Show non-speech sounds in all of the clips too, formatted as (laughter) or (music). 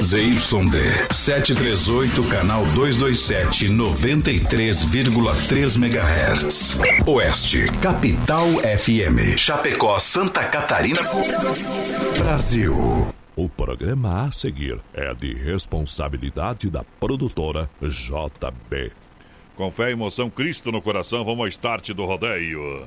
ZYD 738, canal 227, 93,3 MHz. Oeste, Capital FM. Chapecó, Santa Catarina, Brasil. O programa a seguir é de responsabilidade da produtora JB. Com fé e emoção, Cristo no coração, vamos ao start do rodeio.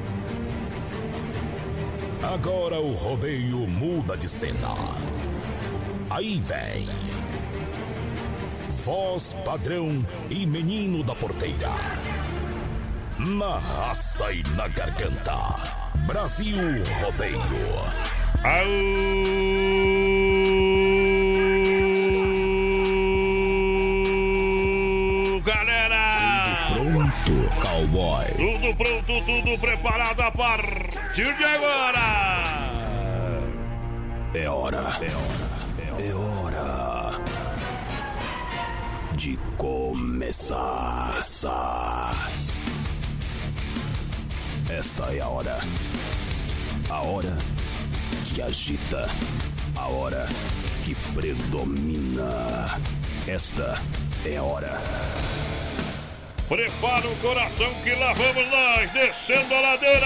Agora o rodeio muda de cena. Aí vem. Voz padrão e menino da porteira. Na raça e na garganta. Brasil Rodeio. Aô, galera! Cowboy. Tudo pronto, tudo preparado a partir de agora! É hora. É hora. É hora. De começar. Esta é a hora. A hora que agita. A hora que predomina. Esta é a hora. Prepara o coração que lá vamos nós, descendo a ladeira!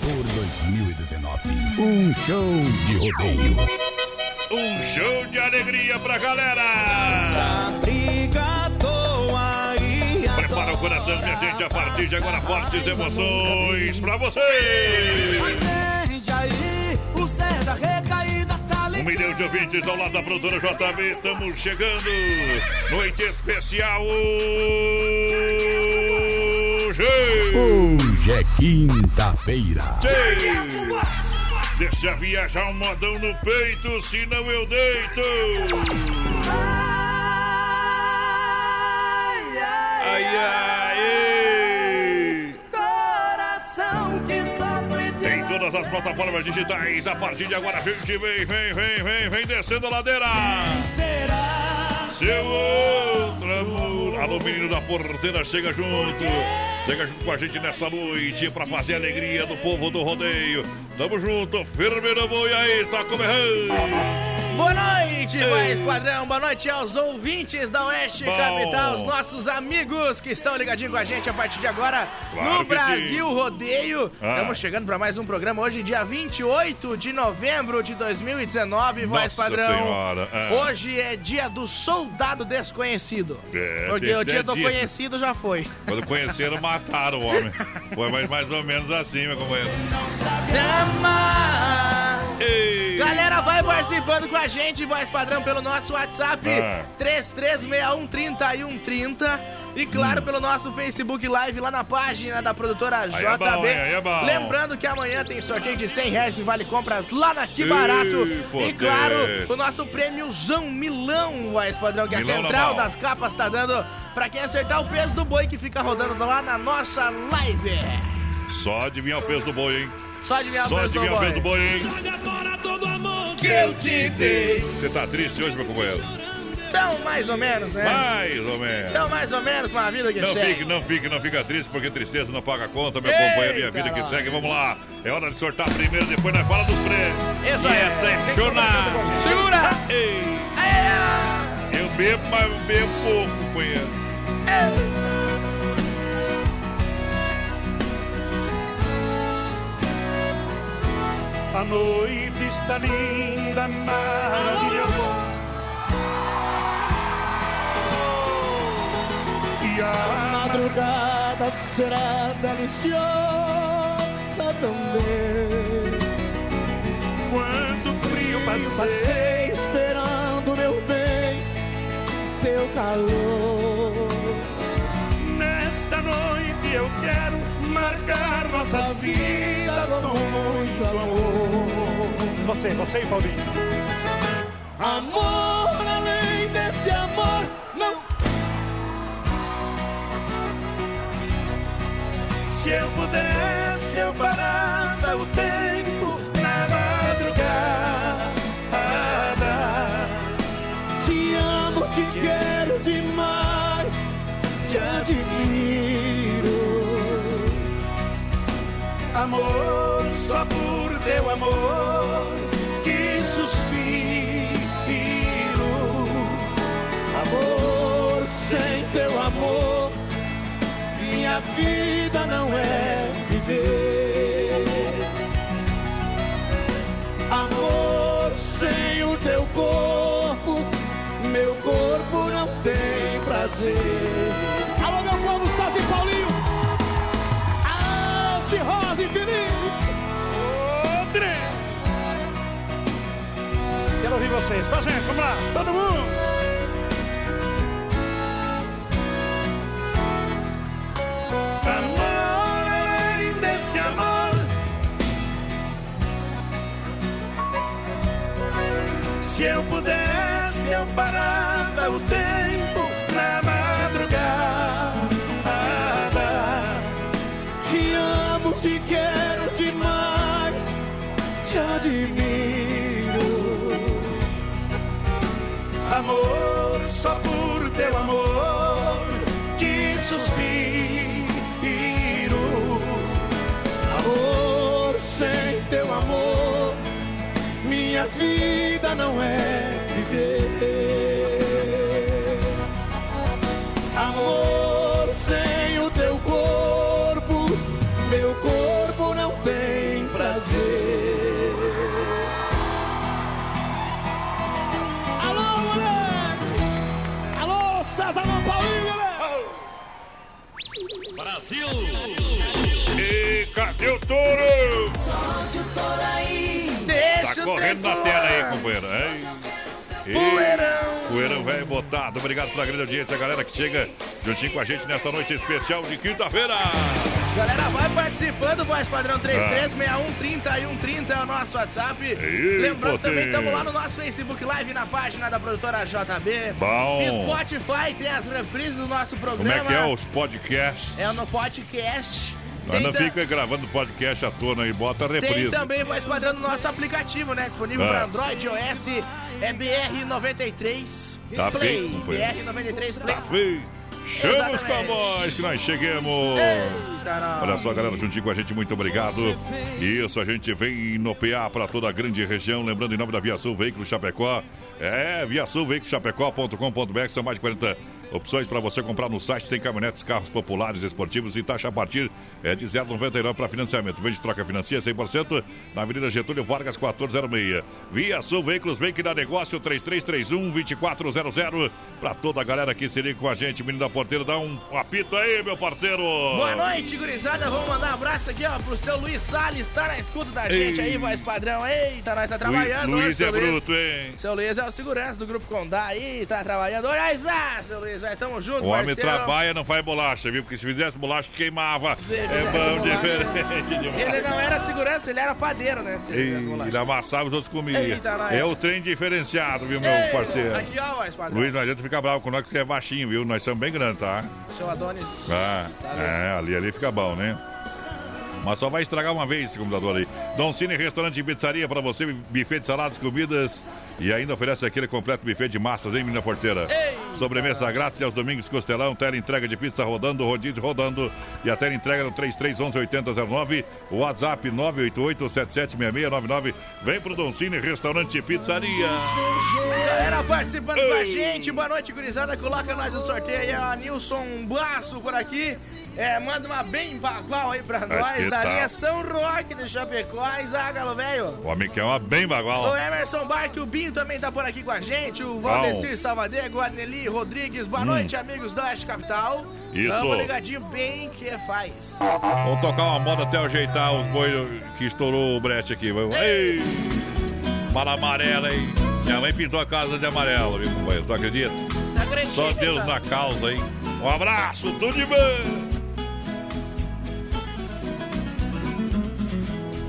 Por 2019, um show de rodeio. Um show de alegria pra galera! Prepara o coração, minha gente, a partir de agora, fortes emoções pra vocês! Um milhão de ouvintes ao lado da produtora JB, estamos chegando. Noite especial hoje. Hoje é quinta-feira. Deixa viajar um modão no peito, senão eu deito. Ai, ai, ei. As plataformas digitais, a partir de agora, gente, vem, vem, vem, vem, vem descendo a ladeira. Seu outro amor. Alô, menino da porteira, chega junto. Chega junto com a gente nessa noite pra fazer a alegria do povo do rodeio. Tamo junto, firme no boi aí, tá começando. Boa noite, voz padrão. Boa noite aos ouvintes da Oeste Bom. Capital, os nossos amigos que estão ligadinhos com a gente a partir de agora Claro no Brasil sim. Rodeio. Ah. Estamos chegando para mais um programa hoje, dia 28 de novembro de 2019, voz Nossa padrão. Senhora, é. Hoje é dia do soldado desconhecido. É, Porque tem- o dia tem do dia. conhecido já foi. Quando conheceram, mataram o homem. Foi mais, mais ou menos assim, meu companheiro. Ei. Galera, vai participando com a gente, voz padrão, pelo nosso WhatsApp Ah. 33613130 e claro, pelo nosso Facebook Live lá na página da produtora Aí JB. é bom, é bom. Lembrando que amanhã tem sorteio de 100 reais em Vale Compras lá na Que Barato. E claro, o nosso prêmiozão Milão, voz padrão, que a Milão Central das Capas tá dando pra quem acertar o peso do boi que fica rodando lá na nossa live. Só adivinhar o peso do boi, hein? Só adivinhar o Só peso do adivinhar o peso do boi. hein? Que eu te dei. Você tá triste hoje, meu companheiro? Então, mais ou menos, né? Mais ou menos. Então, mais ou menos com a vida que Não segue. fique, não fique, não fica triste, porque tristeza não paga conta, meu Eita, companheiro, e a vida que segue. Vamos lá. É hora de sortar primeiro, depois nós fala dos prêmios. Isso e aí. essa é gente. Segura! Ei, eu bebo, mas eu bebo pouco, companheiro. A noite está linda, maravilhosa. E a madrugada será deliciosa também. Quando o frio passei esperando, meu bem, teu calor. Nesta noite eu quero marcar nossas vidas com muito amor. Você, você e Paulinho. Amor além desse amor, não. Se eu pudesse, eu parava o tempo na madrugada. Te amo, te quero demais, te admiro. Amor, só por teu amor Alô, meu povo, Sazio Paulinho! Alce Rosa e Felipe! Outra! Quero ouvir vocês. Com a gente, vamos lá, todo mundo! Se eu pudesse, eu parava o tempo admiro. Amor, só por teu amor que suspiro. Amor, sem teu amor, minha vida não é viver. E cadê o touro? Solte o touro aí. Deixa Tá correndo na tela aí, companheiro. hein? Poeirão. Poeirão velho botado. Obrigado pela grande audiência, galera que chega juntinho com a gente nessa noite especial de quinta-feira. Galera, vai participando, voz padrão Ah. 336130 e 130 é o nosso WhatsApp. Lembrando potente. também, estamos lá no nosso Facebook Live, na página da produtora JB. Bom. Spotify tem as reprises do nosso Como programa. é que é os podcasts? É no podcast. Tem não fica gravando podcast à toa, não, e bota a Tem também voz padrão no nosso aplicativo, né? Disponível Ah. para Android, iOS, é BR93 Tá Play. companheiro. BR93 Play. Tá feio. Chama os cowboys que nós chegamos. Olha só, galera, juntinho com a gente, muito obrigado. Isso, a gente vem no PA para toda a grande região. Lembrando, em nome da Via Sul Veículos Chapecó. É, Via Sul Veículos Chapecó.com.br. São mais de 40 opções para você comprar no site. Tem caminhonetes, carros populares, esportivos e taxa a partir é, de 0,99 para financiamento. Vende troca financia 100% na Avenida Getúlio Vargas 1406. Via Sul Veículos, vem que dá negócio 3331-2400. Para toda a galera que se liga com a gente, menino da porteira, dá um apito aí, meu parceiro. Boa noite, gurizada. Vamos mandar um abraço aqui, ó, pro seu Luiz Salles, tá na escuta da gente Ei. aí, voz padrão. Eita, nós tá trabalhando. Luiz seu é bruto, hein? Seu Luiz é o segurança do Grupo Condá aí, tá trabalhando. Olha aí, seu Luiz, tamo junto, O homem parceiro. trabalha, não faz bolacha, viu? Porque se fizesse bolacha, queimava. Se É bom diferente demais. Ele não era segurança, ele era padeiro, né? Se E ele amassava, os outros comiam. Nós. É o trem diferenciado, viu, meu Ei, parceiro? Aqui, ó, padrão. Luiz, não adianta ficar bravo com nós, que você é baixinho, viu? Nós somos bem grandes, tá? Seu Adonis. Ah, é, ali, ali fica bom, né? Mas só vai estragar uma vez esse computador aí. Dom Cine Restaurante e Pizzaria para você, buffet de saladas, comidas e ainda oferece aquele completo buffet de massas, hein, menina porteira? Sobremesa grátis e aos domingos costelão, tela entrega de pizza rodando, rodízio rodando e a tela entrega no 3311 8009, o WhatsApp 988-776699. Vem pro Dom Cine Restaurante e Pizzaria. Galera participando com a Ei. gente, boa noite, gurizada. Coloca nós no sorteio aí, ó. Nilson Blaço por aqui. É, manda uma bem bagual aí pra nós, da tal? linha São Roque de Chapecó, Zagalo, velho. O homem quer uma bem O bagual. Emerson Barque, o Binho também tá por aqui com a gente. O Valdecir Salvadego, a Nelly Rodrigues. Boa noite, amigos da Oeste Capital. Hum. Isso. Tamo ligadinho bem que faz. Vamos tocar uma moda até ajeitar os boi que estourou o brete aqui. Vamos. Ei! Mala amarela, hein? Minha mãe pintou a casa de amarelo, viu, companheiro? Tu acredita? Tá? Só Deus na causa, hein? Um abraço, tudo de bom!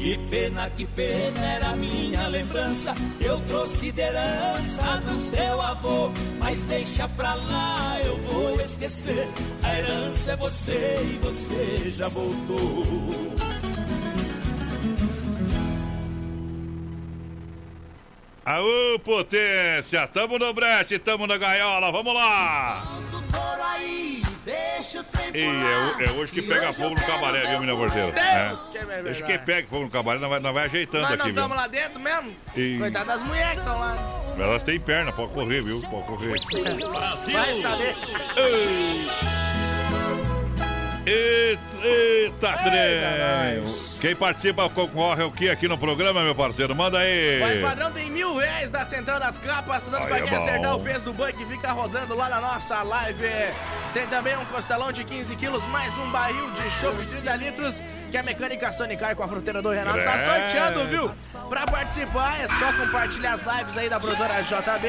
Que pena, que pena era minha lembrança. Eu trouxe de herança do seu avô. Mas deixa pra lá, eu vou esquecer. A herança é você e você já voltou. Aô, potência! Tamo no brete, tamo na gaiola, vamos lá! E é, é hoje que pega fogo no cabaré, viu, menina porteira? Deus É. que me Deixa que pega fogo no cabaré, nós vai, nós vai ajeitando Nós não aqui, viu? estamos lá dentro mesmo? E- Coitado das mulheres que estão lá. Elas têm perna, pode correr, viu? Pode correr. Vai saber. Eita, eita trem! Quem participa concorre o que aqui no programa, meu parceiro? Manda aí! O Esquadrão tem mil reais da Central das Capas, dando Aí pra é quem bom. acertar o peso do boi que fica rodando lá na nossa live. Tem também um costelão de 15 quilos, mais um barril de chopp de 30 litros, que a mecânica Sonicar com a fruteira do Renato tá sorteando, viu? Pra participar é só compartilhar as lives aí da produtora JB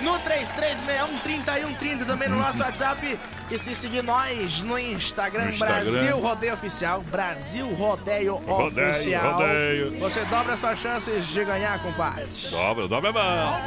no 3361-3130, também no nosso WhatsApp. E se seguir nós no Instagram, No Instagram. Brasil Rodeio Oficial, Brasil Rodeio, Rodeio, Oficial. rodeio. Você dobra as suas chances de ganhar, compadre. Dobra, dobra a mão!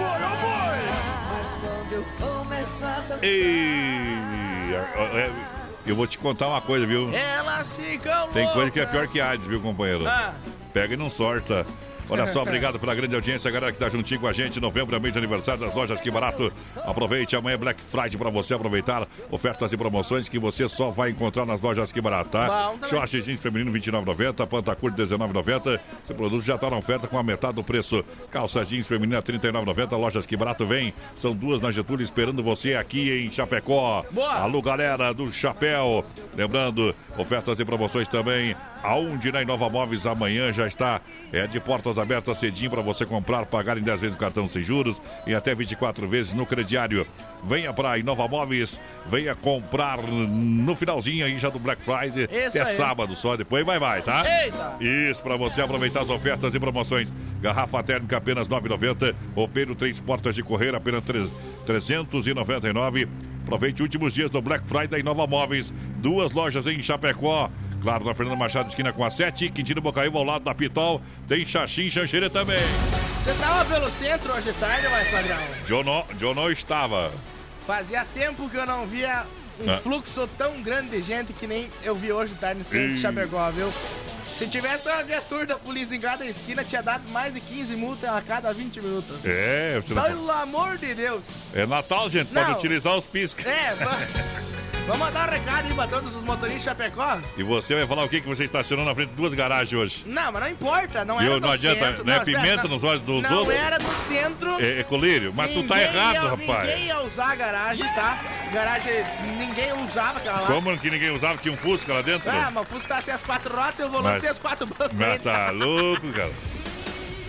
E é, eu vou te contar uma coisa, viu? Elas ficam Tem coisa que é pior que AIDS, viu, companheiro? Ah. Pega e não sorta. Olha só, (laughs) obrigado pela grande audiência, galera que tá juntinho com a gente. Novembro é mês de aniversário das lojas Que Barato. Aproveite, amanhã é Black Friday para você aproveitar ofertas e promoções que você só vai encontrar nas lojas Que Barato, tá? Short jeans feminino 29,90, Pantacur 19,90. Esse produto já tá na oferta com a metade do preço. Calça jeans feminina 39,90. Lojas Que Barato vem. São duas na Getúlio esperando você aqui em Chapecó. Boa. Alô, galera do Chapéu. Lembrando, ofertas e promoções também. Aonde na Inova Móveis amanhã já está é de portas abertas cedinho para você comprar, pagar em 10 vezes no cartão sem juros e até 24 vezes no crediário. Venha para Inova Móveis, venha comprar no finalzinho aí já do Black Friday. Isso até aí. sábado só, depois vai, vai, tá? Eita! Isso, para você aproveitar as ofertas e promoções. Garrafa térmica apenas 9,90. Roupeiro três portas de correr apenas tre- 399. Aproveite últimos dias do Black Friday Nova Móveis. Duas lojas em Chapecó. Claro, na Fernanda Machado, esquina com a 7. Quintino Bocaíba, ao lado da Pitol. Tem Xaxim Xanxerê também. Você tava pelo centro hoje de tarde, mais padrão? Jono, Jono estava. Fazia tempo que eu não via um Ah. fluxo tão grande de gente que nem eu vi hoje de tarde no centro de Ih. Chapecó, viu? Se tivesse uma viatura da polícia em cada esquina, tinha dado mais de 15 multas a cada 20 minutos. É, você não... Pelo amor de Deus. É Natal, gente. Pode Não. utilizar os piscas. É, (laughs) va- vamos mandar um recado aí pra todos os motoristas de Chapecó. E você vai falar o que que você estacionou na frente de duas garagens hoje? Não, mas não importa, não Viu? era no Não adianta, centro. não é pimenta não. nos olhos dos não outros? era no centro. É, é colírio, mas tu tá Ninguém errado, ia, rapaz. Ninguém ia usar a garagem, tá? Garagem, ninguém usava aquela lá. Como que ninguém usava? Tinha um Fusca lá dentro? Ah, mas o Fusca tá sem as quatro rodas e o volante Mas- sem as quatro bancos. Mas tá louco, cara.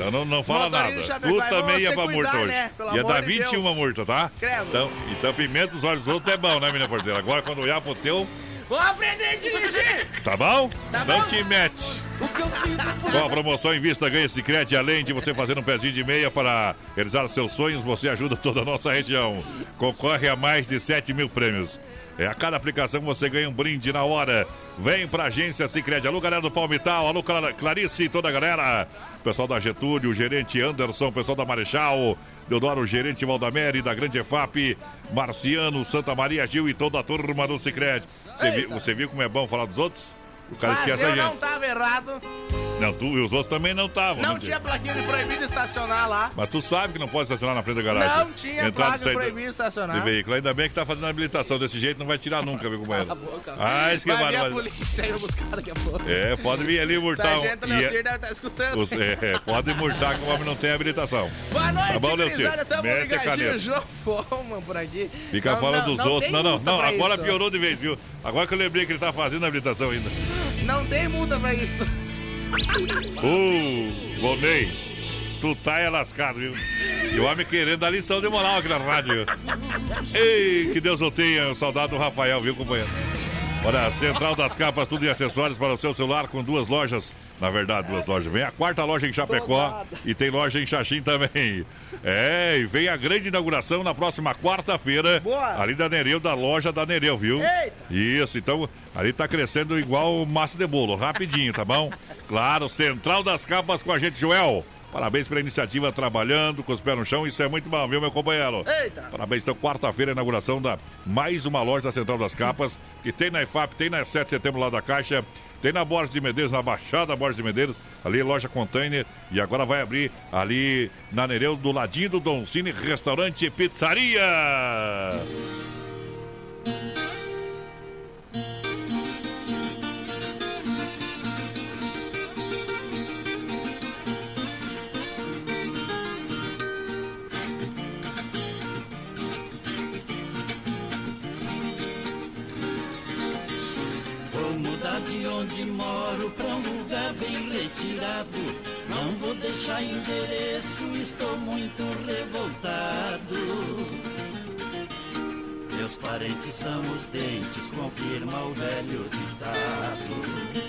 Então não, não fala nada. Tu é também bom ia você pra multa hoje. né? Ia dar de 21 Deus. multa, tá? Credo. Então, então pimenta os olhos dos outros é bom, né, menina porteira? Agora quando olhar pro teu, Vou aprender a dirigir! tá bom? Tá não bom. te mete. Com a promoção em vista ganha Cicrete, além de você fazer um pezinho de meia para realizar seus sonhos, você ajuda toda a nossa região. Concorre a mais de 7 mil prêmios. É, a cada aplicação você ganha um brinde na hora. Vem pra agência Cicred. Alô, galera do Palmital. Alô, Clarice e toda a galera. Pessoal da Getúlio, o gerente Anderson, o pessoal da Marechal, Deodoro, o gerente Valdamere, da Grande EFAP, Marciano, Santa Maria Gil e toda a turma do Cicred. Você, vi- Eita. você viu como é bom falar dos outros? O cara Mas esquece a eu gente. não tava errado. Não, tu e os outros também não estavam. Não né, tinha plaquinha de proibido estacionar lá. Mas tu sabe que não pode estacionar na frente da garagem. Não tinha Entrada placa proibido De estacionar. veículo. Ainda bem que tá fazendo habilitação desse jeito, não vai tirar nunca, viu, companheiro? Cala a boca. Ah, isso que Vai vir a polícia aí buscar daqui a pouco. É, pode vir ali multar. um- Sargento é- Leocir deve estar escutando. os- é, pode multar que o homem não tem habilitação. Boa noite, Tá bom, Leocir? Tamo Mete ligadinho. João Foman por aqui. Fica Não, falando não, dos não outros. Não, não, não. Agora isso. piorou de vez, viu? Agora que eu lembrei que ele tá fazendo habilitação ainda. Não tem multa pra isso. Uh, Volney, tu tá é lascado, viu? E o homem querendo dar lição de moral aqui na rádio. Ei, que Deus o tenha, o saudade do Rafael, viu, companheiro? Olha, Central das Capas, tudo em acessórios para o seu celular com duas lojas. Na verdade, duas lojas. Vem a quarta loja em Chapecó e tem loja em Xaxim também. É, e vem a grande inauguração na próxima quarta-feira. Boa. Ali da Nereu, da loja da Nereu, viu? Eita. Isso, então ali tá crescendo igual massa de bolo, rapidinho, tá bom? (laughs) Claro, Central das Capas com a gente, Joel. Parabéns pela iniciativa, trabalhando com os pés no chão, isso é muito bom, viu, meu companheiro? Eita. Parabéns, então, quarta-feira, inauguração da mais uma loja da Central das Capas, que tem na IFAP, tem na 7 de setembro lá da Caixa, tem na Borges de Medeiros, na Baixada Borges de Medeiros, ali loja container, e agora vai abrir ali na Nereu, do ladinho do Don Cine, restaurante e pizzaria. De onde moro pra um lugar bem retirado. Não vou deixar endereço, estou muito revoltado. Meus parentes são os dentes, confirma o velho ditado.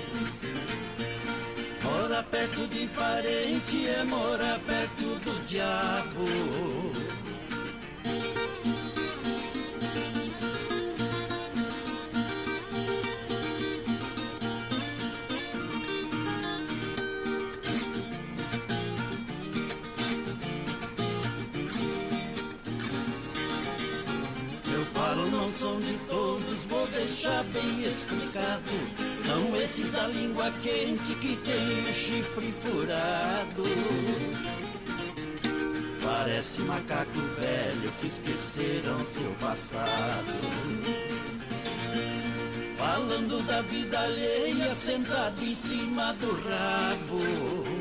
Morar perto de parente é morar perto do diabo. Deixar bem explicado. São esses da língua quente que tem o chifre furado. Parece macaco velho que esqueceram seu passado. Falando da vida alheia, sentado em cima do rabo.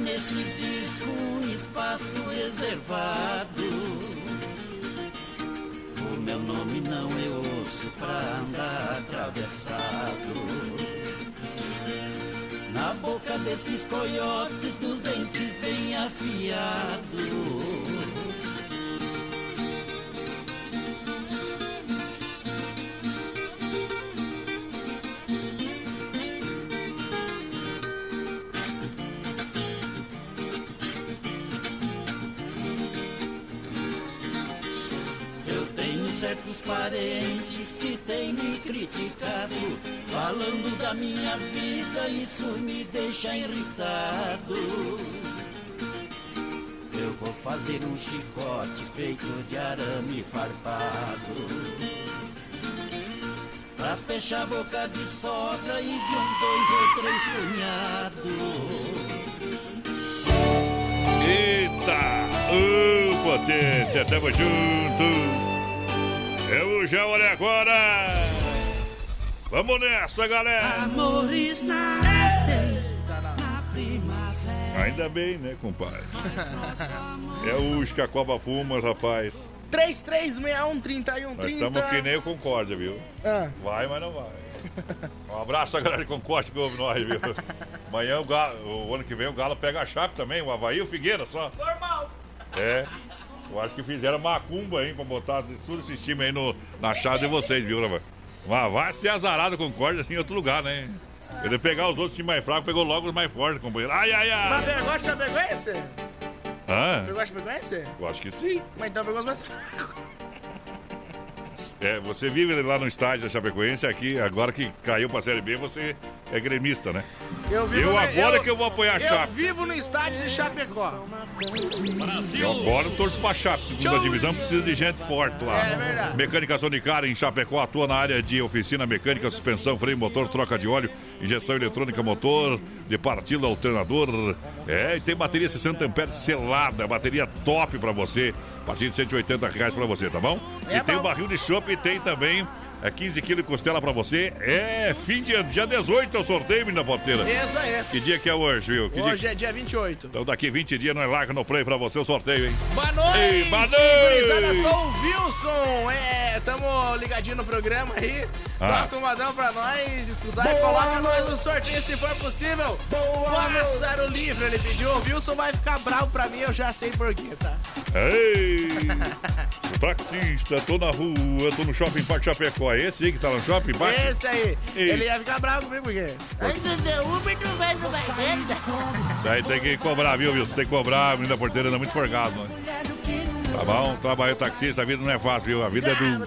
Nesse disco um espaço reservado. O meu nome não é osso pra andar atravessado. Na boca desses coiotes dos dentes bem afiados. Certos parentes que têm me criticado, falando da minha vida, isso me deixa irritado. Eu vou fazer um chicote feito de arame farpado. Pra fechar a boca de sogra e de uns dois ou três cunhados. Eita! Ô, potência, tamo junto! Eu já olhei agora! Vamos nessa, galera! Amores nascem na primavera. Ainda bem, né, compadre? É o que a Copa Pumas, rapaz. 3361 Nós estamos que nem o Concórdia, viu? Ah, Vai, mas não vai. Um abraço a galera de Concórdia que ouve nós, viu? Amanhã, o, Galo, o ano que vem, o Galo pega a chave também, o Havaí e o Figueira só. normal. É. Eu acho que fizeram macumba, hein, pra botar tudo esse time aí no, na chave de vocês, viu, rapaz? Mas vai ser azarado Concórdia assim, em outro lugar, né? Ele pegar os outros times mais fracos, pegou logo os mais fortes, companheiro. Ai, ai, Mas ai! pegou a Chapecoense? Hã? Pegou a Chapecoense? Eu acho que sim. Mas então pegou os mais fracos. É, você vive lá no estádio da Chapecoense, aqui, agora que caiu pra Série B, você é gremista, né? Eu, vivo Eu no- agora que eu vou apoiar a Eu Chape. vivo no estádio de Chapecó. Eu agora eu torço pra Chape, segunda divisão, precisa de gente forte lá. É verdade. Mecânica Sonicar em Chapecó atua na área de oficina mecânica, suspensão, freio, motor, troca de óleo, injeção eletrônica, motor, de partida, alternador. É, e tem bateria 60 amperes selada, bateria top pra você, partir de 180 reais pra você, tá bom? É e tem bom. o barril de chopp e tem também é 15 quilos de costela pra você. É fim de ano, dia 18 é o sorteio, menina porteira. Isso aí. Que dia que é hoje, viu? Que dia Hoje é dia 28. Então daqui 20 dias nós larga no play pra você o sorteio, hein? Boa noite, Ei, boa noite. gurizada, sou o Wilson. É, tamo ligadinho no programa aí. Ah. Toca um modão pra nós escutar e coloca nós no sorteio se for possível. Pássaro livre, ele pediu. O Wilson vai ficar bravo pra mim, eu já sei por quê, tá? Ei! (laughs) Taxista, tô na rua, tô no Shopping Parque Chapecó. É esse aí que tá no Shopping Parque? Esse aí. Ei. Ele ia ficar bravo comigo por quê? Antes de Uber não vai no venda. Daí tem que cobrar, viu, Wilson? Tem que cobrar, a menina porteira anda muito forgado, né? Tá bom? Trabalhar taxista, a vida não é fácil, viu? A vida é do.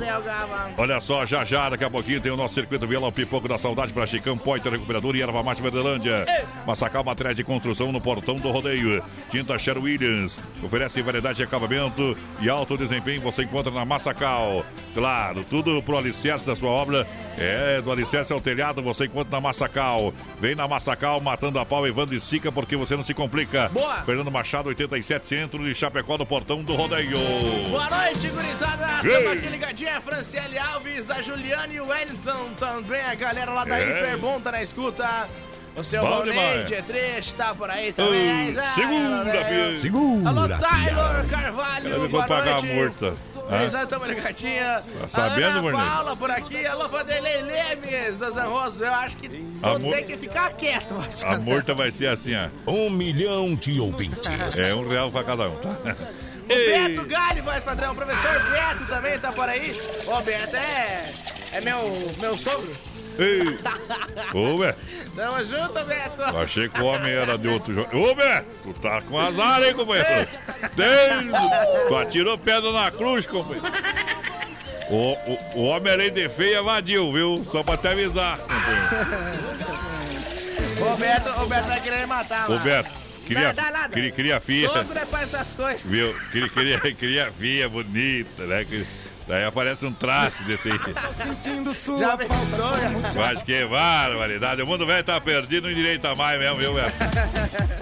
Olha só, já já, daqui a pouquinho tem o nosso circuito Violão Pipoco da Saudade para Chicão, Poiter Recuperador e Erva Mate Verdelândia. Massacal Materiais de Construção no Portão do Rodeio. Tinta Sher Williams. Oferece variedade de acabamento e alto desempenho. Você encontra na Massacal. Claro, tudo pro alicerce da sua obra. É, do alicerce ao telhado, você encontra na Massacal. Vem na Massacal, matando a pau, Evandro e Sica, porque você não se complica. Boa. Fernando Machado, 87 Centro de Chapecó, do Portão do Rodeio. Boa noite, gurizada. Ei. Tamo aqui ligadinho. A Franciele Alves, a Juliane e o Wellington também. A galera lá da É. Hiperbom tá na escuta. O seu Bom Valnei, demais. Dietrich, tá por aí também. Ah, Segunda-feira. Segura, Alô. Taylor Carvalho. Ela me boa vai pagar a noite. multa. Hã? Gurizada, tamo ligadinha. Tá sabendo, a Ana? Paula por aqui. Alô, Vanderlei Lemes, das Anrosos. Eu acho que mu- tenho que ficar quieto. (laughs) mas- A multa vai ser assim, ó. Um milhão de ouvintes. É um real pra cada um, tá? O Beto Gali, voz padrão. O professor Beto também tá por aí. Ô, Beto é, é meu, meu sogro. Ei! (laughs) Ô, Beto, Tamo junto, Beto. achei que o homem era de outro jogo. Ô, Beto, tu tá com azar, hein, companheiro? Tem! Tu atirou pedra na cruz, companheiro. O, o, o homem além de feio evadiu, viu? Só pra te avisar, companheiro. O Beto, o Beto vai querer matar, Ô, mano. Beto, queria, Nada, nada. queria, queria filha, Sogro é pra essas coisas. viu? Queria, queria, queria filha bonita, né? Que- Daí aparece um traço desse aí. Já pensou, já? Eu acho que é barbaridade. O mundo velho tá perdido, não endireita mais mesmo, viu, velho?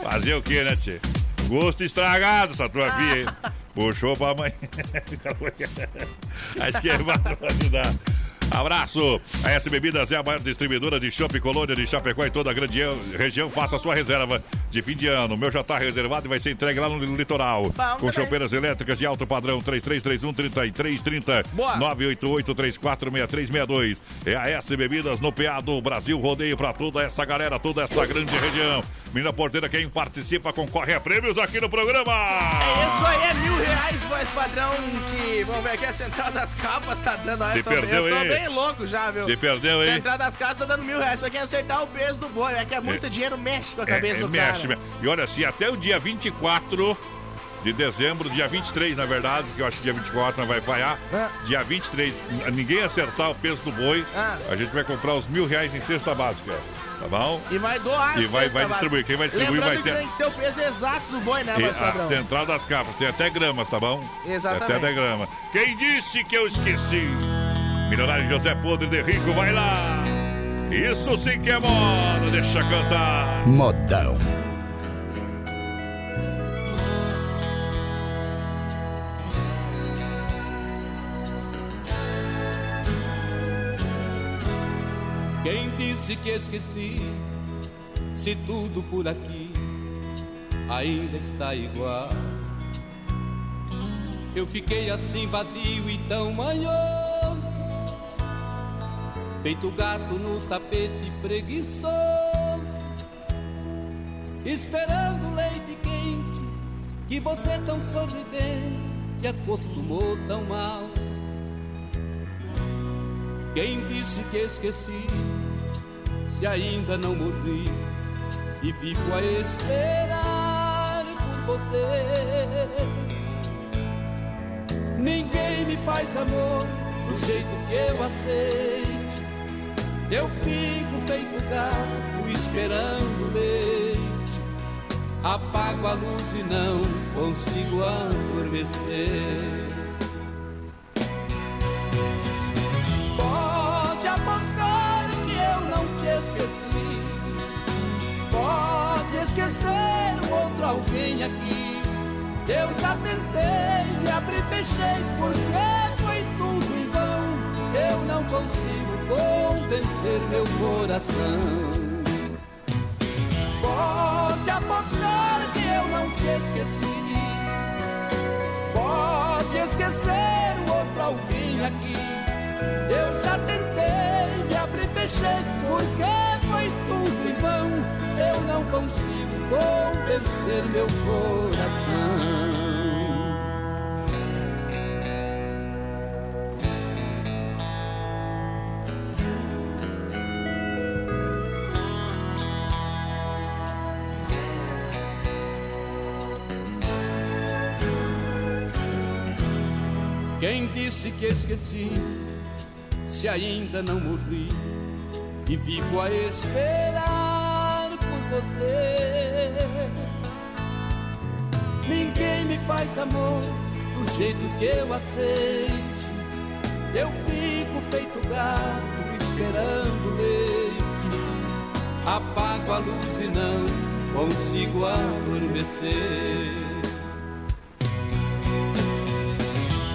Fazer o que, né, tchê? Gosto estragado essa tua filha, hein? (laughs) Puxou pra mãe. (laughs) acho que é barbaridade. Abraço! A S Bebidas é a maior distribuidora de Chopp Colônia de Chapecó e toda a grande região. Faça sua reserva de fim de ano. O meu já está reservado e vai ser entregue lá no litoral. Com também. chopeiras elétricas de alto padrão 3331-3330 Boa. 988-346362. É a S Bebidas no PA do Brasil. Rodeio para toda essa galera, toda essa grande região. Menina Porteira, quem participa concorre a prêmios aqui no programa. É isso aí, é mil reais, voz padrão, que, vamos ver aqui, a Central das Capas tá dando, Se eu tô, perdeu, eu tô bem louco já, viu? Se perdeu, hein? Central das Casas tá dando mil reais pra quem acertar o peso do boi, é que é muito dinheiro, mexe com a É, cabeça é, do mexe, cara. mexe. E olha, se até o dia 24 de dezembro, dia 23, na verdade, porque eu acho que dia 24 não vai falhar. Ah. Dia 23, ninguém acertar o peso do boi, Ah. a gente vai comprar os mil reais em cesta básica. Tá bom? E vai doar. E vai- vai distribuir. Quem vai distribuir Lembrando vai ser- que tem que ser o peso exato do boi, né, a central das capas, tem até gramas, tá bom? Exatamente. Tem até grama. Quem disse que eu esqueci? Milionário José Podre de Rico, vai lá! Isso sim que é moda, deixa cantar. Modão. Quem disse que esqueci? Se tudo por aqui ainda está igual. Eu fiquei assim vadio e tão manhoso, feito gato no tapete preguiçoso, esperando leite quente que você tão sorridente acostumou tão mal. Quem disse que esqueci? Se ainda não morri e vivo a esperar por você. Ninguém me faz amor do jeito que eu aceite. Eu fico feito gato esperando leite. Apago a luz e não consigo adormecer. Alguém aqui. Eu já tentei, me abri fechei, porque foi tudo em vão. Eu não consigo convencer meu coração. Pode apostar que eu não te esqueci. Pode esquecer o outro alguém aqui. Eu já tentei, me abri fechei, porque foi tudo em vão. Eu não consigo convencer meu coração. Quem disse que esqueci? Se ainda não morri e vivo a esperar por você. Me faz amor do jeito que eu aceite. Eu fico feito gato esperando leite. Apago a luz e não consigo adormecer.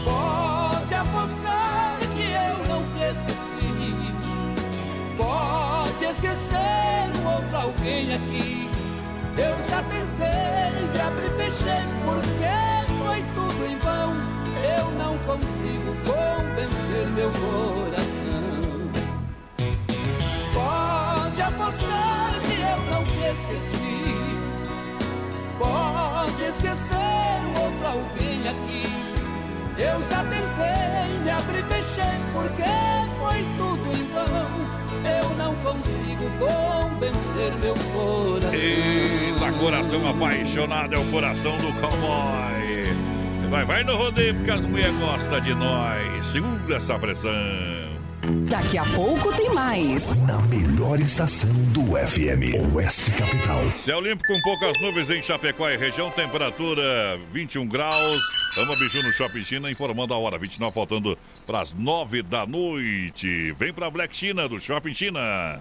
Pode apostar que eu não te esqueci. Pode esquecer um outro alguém aqui. Já tentei, me abri e fechei, porque foi tudo em vão. Eu não consigo convencer meu coração. Pode apostar que eu não te esqueci. Pode esquecer um outro alguém aqui. Eu já tentei, me abri e fechei, porque foi tudo em vão. Eu não consigo convencer meu coração. Eita, coração apaixonado é o coração do cowboy. Vai, vai no rodeio porque as mulheres gostam de nós. Segura essa pressão. Daqui a pouco tem mais. Na melhor estação do FM. Oeste Capital. Céu limpo com poucas nuvens em Chapecó e região, temperatura 21 graus. Ama Biju no Shopping China, informando a hora 29, faltando para as 9 da noite. Vem pra Black China do Shopping China.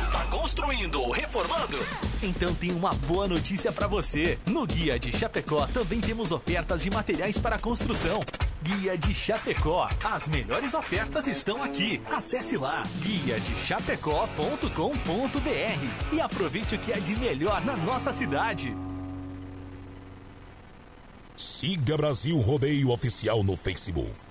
Construindo ou reformando? Então tem uma boa notícia para você. No Guia de Chapecó também temos ofertas de materiais para construção. Guia de Chapecó. As melhores ofertas estão aqui. Acesse lá guia de chapecó.com.br e aproveite o que é de melhor na nossa cidade. Siga Brasil Rodeio Oficial no Facebook.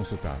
consultado.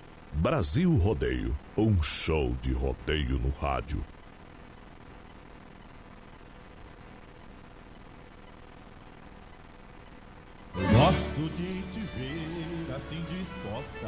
Brasil Rodeio, um show de rodeio no rádio. Gosto de te ver assim disposta.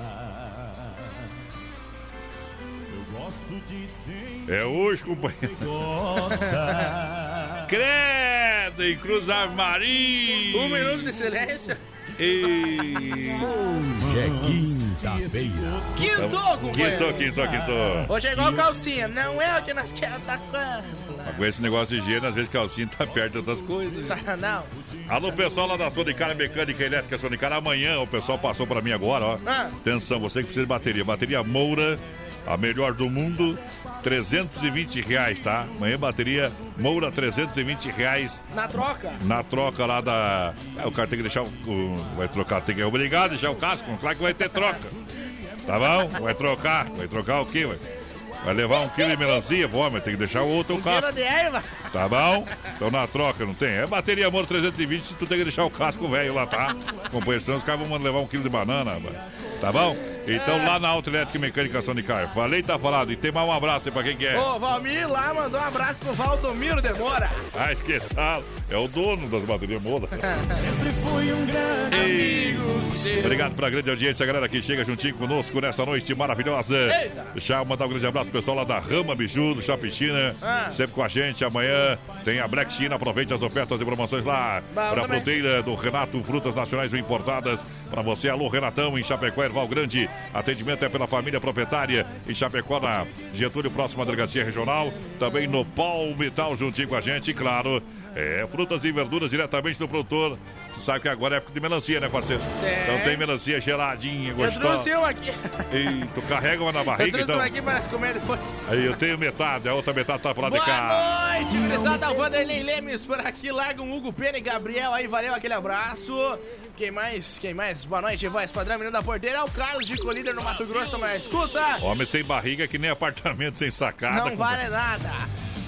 Eu gosto de sempre. É hoje, companheiro. Gosta. (laughs) Credo, em Cruz Maria. Um minuto de silêncio. E... Hoje é quinta-feira. Quintou, companheiro. Quintou, quintou, quintou. Hoje é igual calcinha, não é o que nós queremos quando. Mas com esse negócio de higiene, às vezes calcinha tá perto de outras coisas. (laughs) Não. Alô, pessoal lá da Sonicara Mecânica Elétrica Sonicara. Amanhã o pessoal passou pra mim agora, ó. Ah. Atenção, você que precisa de bateria. Bateria Moura, a melhor do mundo. 320 reais, tá? Amanhã bateria Moura, 320 reais. Na troca. Na troca lá da. É, o cara tem que deixar o. Vai trocar, tem que. É obrigado a deixar o casco, claro que vai ter troca. Tá bom? Vai trocar. Vai trocar o quê? Vai, vai levar um quilo de melancia, pô, mas tem que deixar o outro o casco. de erva. Tá bom? Então na troca não tem. É bateria amor 320, tu tem que deixar o casco velho lá, tá? Companheiro, senão os caras vão mandar levar um quilo de banana, tá bom? Então lá na Auto Elétrica e Mecânica Sonicar. Falei, tá falado. E tem mais um abraço aí pra quem quer. Ô, Valmir lá mandou um abraço pro Valdomiro Demora. Ah, esqueçado. É o dono das baterias Moura. Sempre fui um grande amigo seu. Obrigado pela grande audiência, galera que chega juntinho conosco nessa noite maravilhosa. Eita. Deixa eu mandar um grande abraço pro pessoal lá da Rama Biju, do Shopping China. Ah. Sempre com a gente. Amanhã tem a Black China. Aproveite as ofertas e promoções lá. Para a fruteira do Renato, frutas nacionais importadas. Para você, alô Renatão, em Chapecó, Erval Grande. Atendimento é pela família proprietária. Em Chapecó, na Getúlio, próxima delegacia regional. Também no Palmital, juntinho com a gente. E claro, É, frutas e verduras diretamente do produtor. Você sabe que agora é época de melancia, né, parceiro? Certo. Então tem melancia geladinha, Eu gostosa. trouxe um aqui. Ei, tu carrega uma na Eu barriga, trouxe então. um aqui para se comer depois. Aí eu tenho metade, a outra metade tá pro lado de cá. Boa noite, gurizada. Vanderlei Lemes por aqui. Larga um Hugo Pena e Gabriel aí. Valeu aquele abraço. Quem mais? Quem mais? Boa noite, voz padrão, menino da porteira. É o Carlos de Colíder no Mato Grosso, mas escuta. Homem sem barriga que nem apartamento sem sacada. Não vale nada.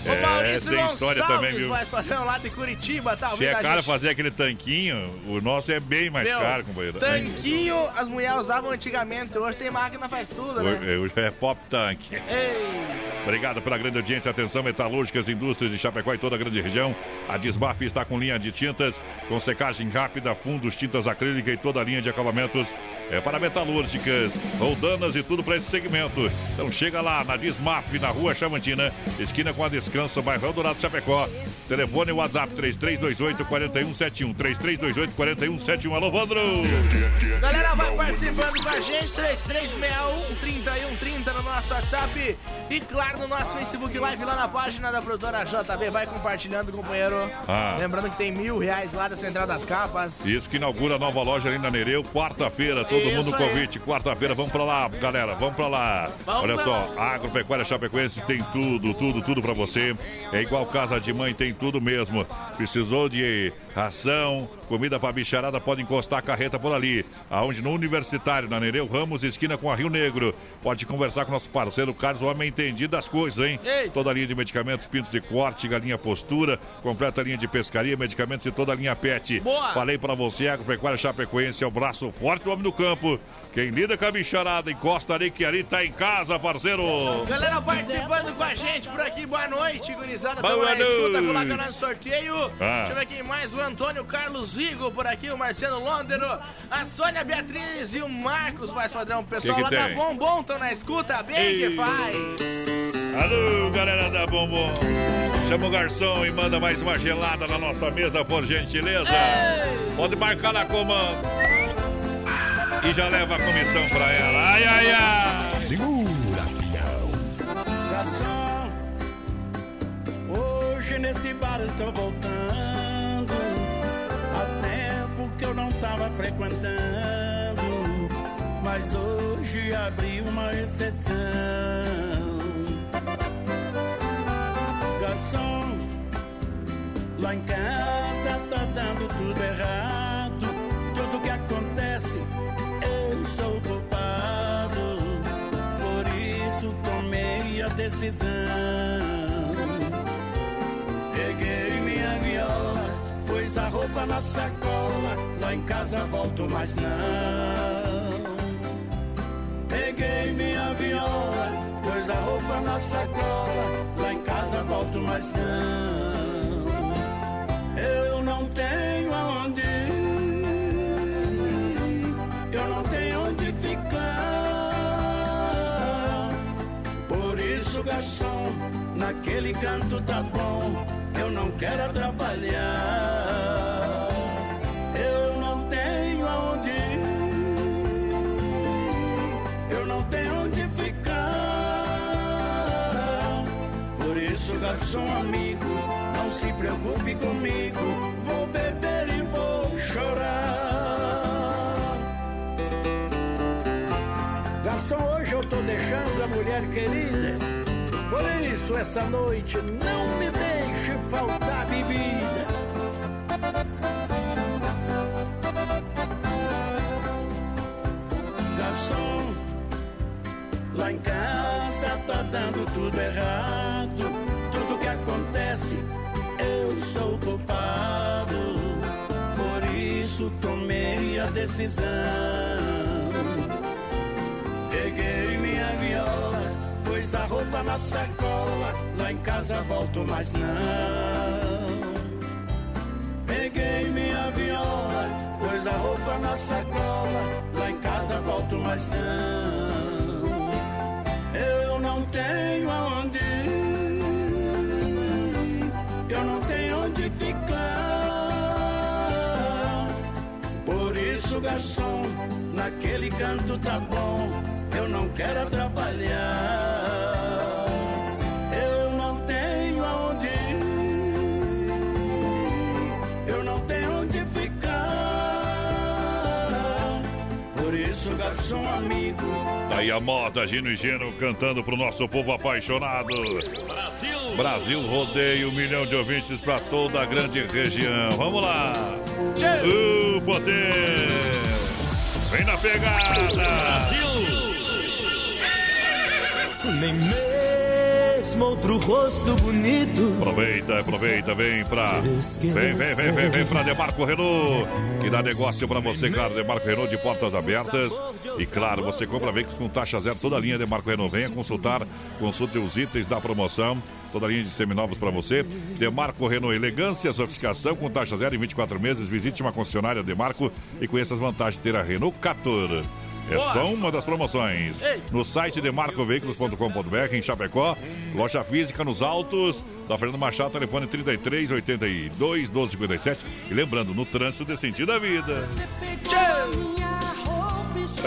É, Maurício tem história Gonçalves, também, viu? voz padrão lá de Curitiba, tá? Se é caro gente? fazer aquele tanquinho, o nosso é bem mais Meu, caro, companheiro. Tanquinho as mulheres usavam antigamente, hoje tem máquina faz tudo, né? Hoje é pop tank. Ei, Obrigado pela grande audiência. Atenção, metalúrgicas, indústrias de Chapecó e toda a grande região. A Desmaf está com linha de tintas, com secagem rápida, fundos, tintas acrílica e toda a linha de acabamentos. É para metalúrgicas, roldanas e tudo para esse segmento. Então chega lá na Desmaf, na rua Chamantina, esquina com a Descanso, bairro Dourado Chapecó. Telefone WhatsApp 3328-4171. 3328-4171. Alô, Vandro! Galera, vai participando com a gente, 3361-3130 no nosso WhatsApp e, claro, no nosso Facebook Live lá na página da produtora JB. Vai compartilhando, companheiro. Ah. Lembrando que tem mil reais lá da Central das Capas. Isso que inaugura a nova loja ali na Nereu, quarta-feira, todo Isso mundo aí. convite, quarta-feira, vamos pra lá, galera, vamos pra lá. Vamos Olha pra só, Agropecuária Chapecoense tem tudo, tudo, tudo pra você. É igual casa de mãe, tem tudo mesmo. Precisou de ração, comida pra bicharada, pode encostar a carreta por ali. Aonde no Universitário, na Nereu Ramos, esquina com a Rio Negro. Pode conversar com nosso parceiro Carlos, o homem entendido das coisas, hein? Toda a linha de medicamentos, pintos de corte, galinha postura, completa linha de pescaria, medicamentos e toda a linha pet. Boa. Falei pra você, Agropecuária Chapecoense é o braço forte do homem do campo. Quem lida com a bicharada, encosta ali que ali tá em casa, parceiro. Galera participando com a gente por aqui, boa noite, gurizada. Boa na escuta, noite. colocando no sorteio. Ah. Deixa eu ver quem mais, o Antônio Carlos Rigo por aqui, o Marcelo Londero, a Sônia Beatriz e o Marcos, mais padrão. O pessoal Que que lá da? Bombom estão na escuta, bem Ei. que faz. Alô, galera da Bombom. Chama o garçom e manda mais uma gelada na nossa mesa, por gentileza. Pode marcar na comanda. E já leva a comissão pra ela. Ai, ai, ai. Segura, pião. Garçom, hoje nesse bar estou voltando. Há tempo que eu não tava frequentando. Mas hoje abri uma exceção. Garçom, lá em casa tá dando tudo errado. Decisão. Peguei minha viola, pus a roupa na sacola. Lá em casa volto, mas não. Peguei minha viola, pus a roupa na sacola. Lá em casa volto, mas não. Eu não tenho naquele canto tá bom. Eu não quero atrapalhar. Eu não tenho aonde ir, eu não tenho onde ficar. Por isso, garçom amigo, não se preocupe comigo. Vou beber e vou chorar. Garçom, hoje eu tô deixando a mulher querida. Essa noite não me deixe faltar bebida. Garçom, lá em casa tá dando tudo errado. Tudo que acontece, eu sou culpado. Por isso, tomei a decisão. Pus a roupa na sacola. Lá em casa volto, mas não. Peguei minha viola, pus a roupa na sacola. Lá em casa volto, mas não. Eu não tenho aonde ir, eu não tenho onde ficar. Por isso, garçom, canto tá bom, eu não quero atrapalhar. Eu não tenho aonde ir, eu não tenho onde ficar. Por isso, garçom amigo. Tá aí a moda, Gino e Gino cantando pro nosso povo apaixonado. Brasil! Brasil rodeia um milhão de ouvintes pra toda a grande região. Vamos lá! O poder! Vem na pegada! Brasil! Nem mesmo outro rosto bonito. Aproveita, aproveita, vem pra. Vem, vem, vem, vem, vem pra Demarco Renault. Que dá negócio pra você, claro. Demarco Renault de portas abertas. E claro, você compra veículos com taxa zero, toda a linha Demarco Renault. Venha consultar, consulte os itens da promoção. Toda a linha de seminovos para você. Demarco Renault Elegância, sofisticação com taxa zero em 24 meses. Visite uma concessionária Demarco e conheça as vantagens de ter a Renault Captur. É só uma das promoções. No site demarcoveículos.com.br em Chapecó, loja física nos altos da Fernando Machado, telefone 33 82 12 57. E lembrando, no trânsito de sentido da vida. Você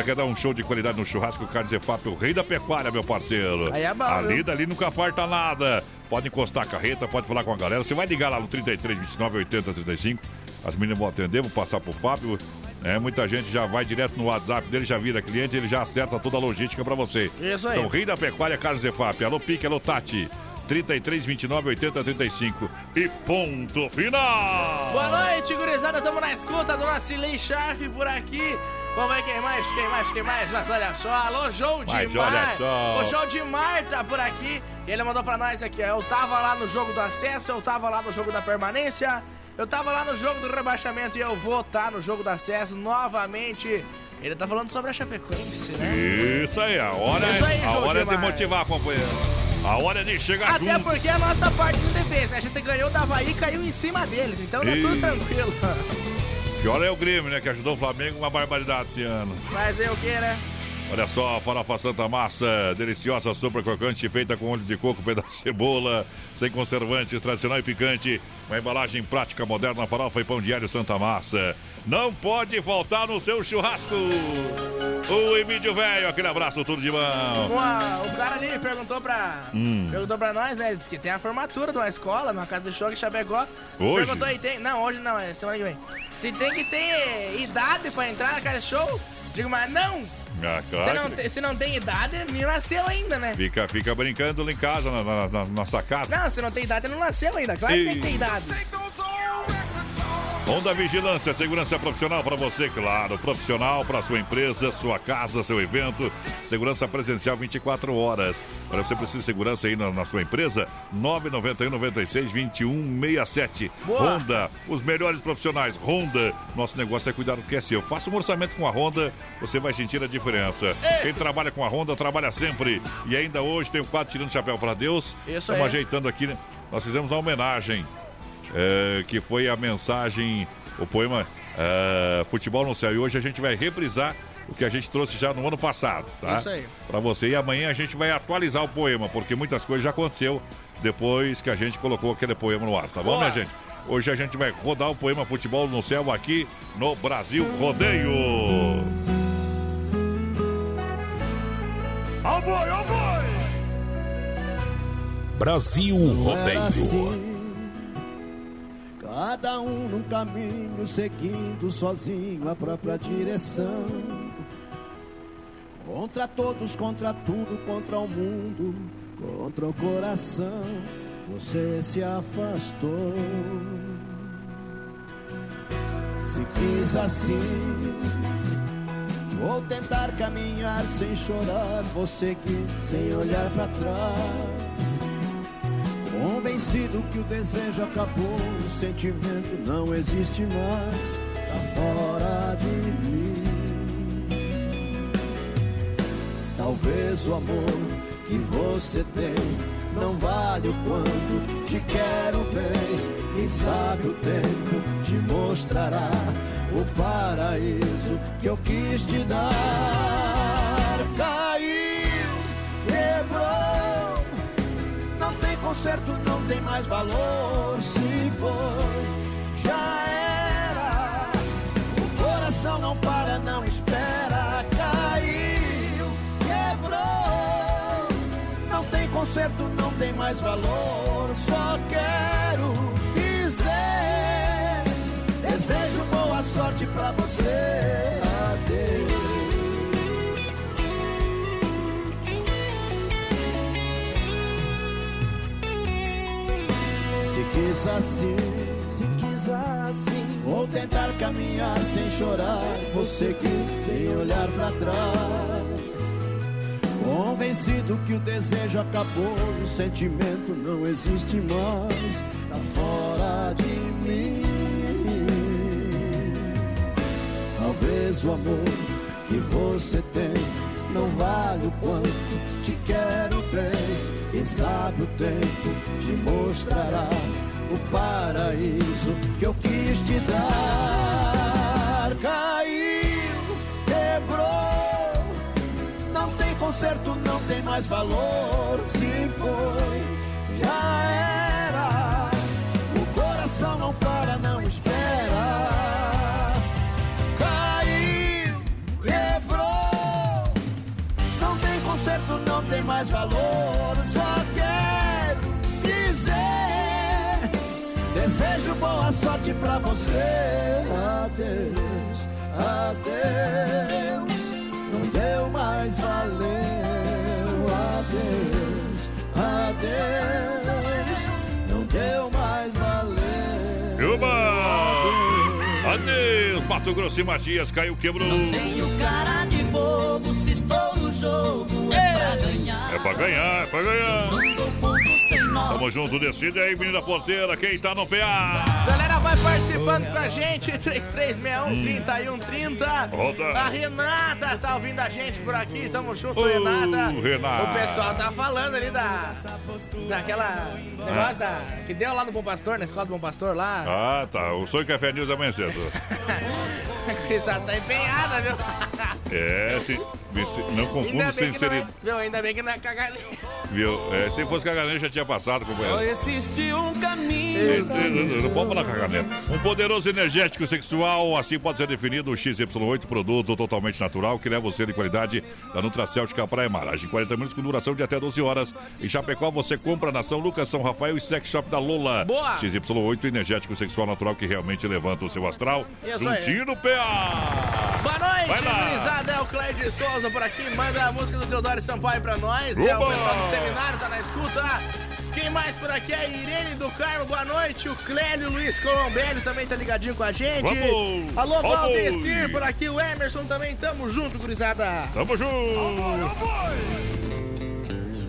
quer dar um show de qualidade no churrasco Carnes EFAP, o rei da pecuária, meu parceiro? Aí é bom, Ali, dali nunca falta nada. Pode encostar a carreta, pode falar com a galera. Você vai ligar lá no 33 29 80 35. As meninas vão atender, vou passar pro Fábio. É, muita gente já vai direto no WhatsApp dele, já vira cliente, ele já acerta toda a logística pra você. Isso aí. Então, Rei da Pecuária Carlos Efap. Alô, Pique, alô, Tati. 33 29 80 35. E ponto final! Boa noite, gurizada. Estamos na escuta do nosso Lei Sharp por aqui. Vamos ver quem mais, quem mais, quem mais. Mas olha só, alô, João de Mar. só. O João de Mar tá por aqui. Ele mandou pra nós aqui, ó. Eu tava lá no jogo do acesso, eu tava lá no jogo da permanência, eu tava lá no jogo do rebaixamento e eu vou estar no jogo do acesso novamente. Ele tá falando sobre a Chapecoense, né? Isso aí, a hora, Isso aí, é, a hora é de motivar, companheiro. A hora é de chegar Até junto. porque a nossa parte não defesa, né? A gente ganhou da Havaí e caiu em cima deles, então tá Ih. tudo tranquilo. Pior é o Grêmio, né? Que ajudou o Flamengo uma barbaridade esse ano. É o que, né? Olha só, farofa Santa Massa, deliciosa, super crocante, feita com óleo de coco, (laughs) pedaço de cebola, sem conservantes, tradicional e picante. Uma embalagem prática, moderna, farofa e pão diário Santa Massa. Não pode faltar no seu churrasco. O Emílio Velho, aquele abraço, tudo de bom. Uma- o cara ali perguntou pra, Hum. perguntou pra nós, né? Disse que tem a formatura de uma escola, numa casa de show em Chapecó. Hoje? Perguntou aí, tem. Não, hoje não, é semana que vem. Se tem que ter idade pra entrar na casa de show? Digo, mas não! Ah, Se claro. não, que- te- se não tem idade, não nasceu ainda, né? Fica, fica brincando lá em casa, na, na, na, na sacada. Não, se não tem idade, não nasceu ainda. Claro que tem que ter idade. Honda Vigilância, segurança profissional para você, claro. Profissional para sua empresa, sua casa, seu evento. Segurança presencial 24 horas. Para você precisa de segurança aí na, na sua empresa, 991 96 21 67. Boa. Honda, os melhores profissionais. Honda, nosso negócio é cuidar do que é seu. Faça um orçamento com a Honda, você vai sentir a diferença. Quem trabalha com a Honda trabalha sempre. E ainda hoje tem o quadro tirando o chapéu para Deus. Isso Estamos ajeitando aqui, né? Nós fizemos uma homenagem é, que foi a mensagem, o poema é, Futebol no Céu. E hoje a gente vai reprisar o que a gente trouxe já no ano passado, tá? Isso aí. Pra você. E amanhã a gente vai atualizar o poema, porque muitas coisas já aconteceu depois que a gente colocou aquele poema no ar, tá bom, Boa. minha gente? Hoje a gente vai rodar o poema Futebol no Céu aqui no Brasil Rodeio. Ó boi, ó boi! Brasil Rodeio. Cada um num caminho seguindo sozinho a própria direção. Contra todos, contra tudo, contra o mundo, contra o coração. Você se afastou. Se quis assim, vou tentar caminhar sem chorar. Vou seguir sem olhar para trás. Convencido que o desejo acabou, o sentimento não existe mais, tá fora de mim. Talvez o amor que você tem não vale o quanto te quero bem. Quem sabe o tempo te mostrará o paraíso que eu quis te dar. Conserto, não tem mais valor. Se foi, já era. O coração não para, não espera. Caiu, quebrou. Não tem conserto, não tem mais valor. Só quero dizer: desejo boa sorte pra você. Se quiser assim. Vou tentar caminhar sem chorar, vou seguir sem olhar pra trás. Convencido que o desejo acabou, o sentimento não existe mais, tá fora de mim. Talvez o amor que você tem não vale o quanto te quero bem. Quem sabe o tempo te mostrará o paraíso que eu quis te dar. Caiu, quebrou, não tem conserto, não tem mais valor. Se foi, já era. O coração não para, não espera. Caiu, quebrou, não tem conserto, não tem mais valor. Boa sorte pra você. Adeus, adeus, não deu mais valeu. Adeus, adeus, não deu mais valeu. Juba! Adeus, Mato Grosso e Matias, caiu, quebrou. Tenho cara de bobo, se estou no jogo é pra ganhar. É pra ganhar, é pra ganhar. Tamo junto, decide aí, menina porteira, quem tá no PA? Galera, vai participando com a gente, 3361-3130. Roda. A Renata tá ouvindo a gente por aqui, tamo junto, Ô, Renata. Renata. O pessoal tá falando ali da. Daquela negócio da. Que deu lá no Bom Pastor, na escola do Bom Pastor lá. Ah, tá. O Sonho Café News amanhã cedo. (laughs) A Crista tá empenhada, viu? É, se, não sem que não é, ser. viu? Ainda bem que não é cagalinha. Viu? É, se fosse caganeiro já tinha passado, Só companheiro. existe um caminho. Esse- Não não pode falar Um poderoso energético sexual, assim pode ser definido o XY8, produto totalmente natural que leva você de qualidade da Nutracêutica Praia Maragem. 40 minutos com duração de até 12 horas. Em Chapecó você compra na São Lucas, São Rafael e Sex Shop da Lola. Boa! XY8, energético sexual natural que realmente levanta o seu astral. Isso aí. Juntinho no PA! Boa noite, gurizada. É o Clédio de Souza por aqui. Manda a música do Teodoro Sampaio pra nós. É o pessoal do seminário, tá na escuta. Quem mais por aqui é a Irene do Carmo. Boa noite. O Clélio Luiz Colombelli também tá ligadinho com a gente. Vamos! Alô, Vamos! Valdecir por aqui. O Emerson também. Tamo junto, gurizada. Tamo junto!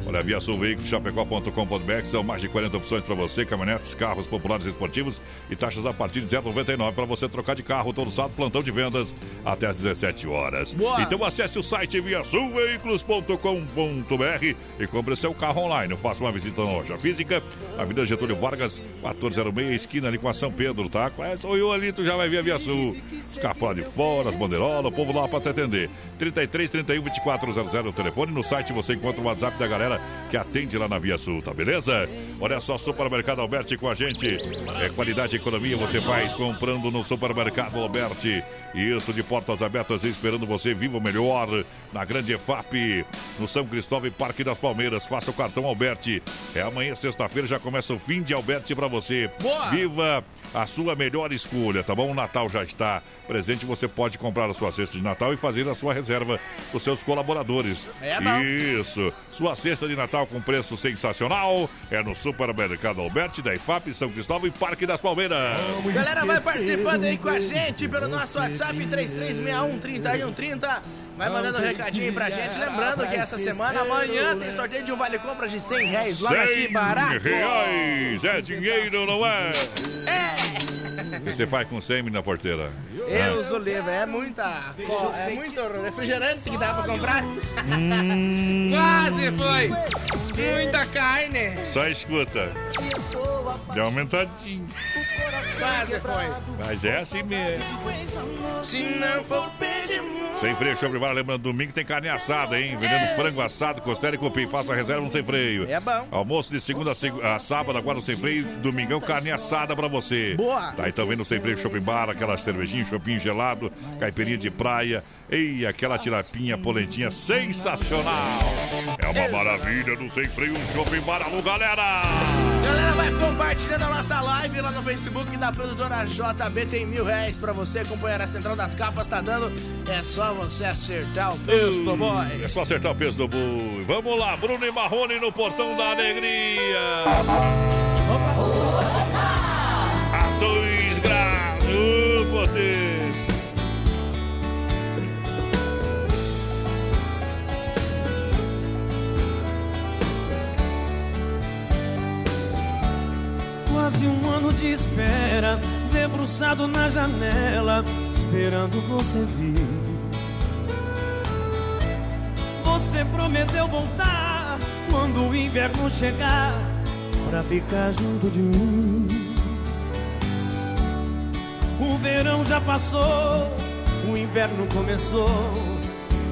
Olha, Via Sul Veículos, chapecó.com.br, são mais de 40 opções para você, caminhonetes, carros populares e esportivos e taxas a partir de 0,99 para você trocar de carro todo sábado, plantão de vendas até às 17 horas. Boa. Então acesse o site viasulveículos.com.br e compre seu carro online. Faça uma visita na loja física, Avenida Getúlio Vargas, 1406, esquina ali com a São Pedro, tá? Conhece o ali, tu já vai ver a Via Sul. Os lá de fora, as bandeirolas, o povo lá para te atender. 33 31 2400 o telefone. No site você encontra o WhatsApp da galera que atende lá na Via Sul, tá beleza? Olha só, Supermercado Alberti com a gente. É qualidade e economia você faz comprando no Supermercado Alberti. Isso de portas abertas esperando você. Viva o melhor na Grande EFAP, no São Cristóvão e Parque das Palmeiras. Faça o cartão Alberti. É amanhã, sexta-feira, já começa o fim de Alberti pra você. Boa! Viva a sua melhor escolha, tá bom? O Natal já está presente. Você pode comprar a sua cesta de Natal e fazer a sua reserva dos seus colaboradores. É bom. Isso. Sua cesta de Natal com preço sensacional é no Supermercado Alberti, da IFAP, São Cristóvão e Parque das Palmeiras. Galera, vai participando aí com a gente pelo nosso WhatsApp 3361-3130. Vai mandando um recadinho pra gente. Lembrando que essa semana, amanhã, tem sorteio de um vale-compra de 100 reais. Olha que barato! reais é dinheiro, não é? É! O que você faz com 100 na porteira? Deus o livre, é muita. É muito refrigerante que dá pra comprar. Hum. Quase foi! Muita carne! Só escuta. Deu aumentadinho. Quase foi! Mas é assim mesmo. Se não for pedir Sem freio, show bar. Lembrando, domingo tem carne assada, hein? Vendendo frango assado, costela e cupim. Faça a reserva no sem freio. É bom. Almoço de segunda a, seg- a sábado, agora no sem freio. Domingão, carne assada pra você. Boa. Tá, então vem no sem freio shopping bar, aquela cervejinha, shopping gelado, caipirinha de praia. Ei, aquela tirapinha, polentinha sensacional. É uma maravilha no sem freio shopping bar. Alô, galera! Galera, vai compartilhando a nossa live lá no Facebook da produtora JB. Tem mil reais pra você, acompanhar a Central das Capas. Tá dando. É só você acertar o peso do boy. É só acertar o peso do boi. Vamos lá, Bruno e Marrone no Portão da Alegria. Gotes. Quase um ano de espera, debruçado na janela, esperando você vir. Você prometeu voltar quando o inverno chegar, pra ficar junto de mim. O verão já passou, o inverno começou,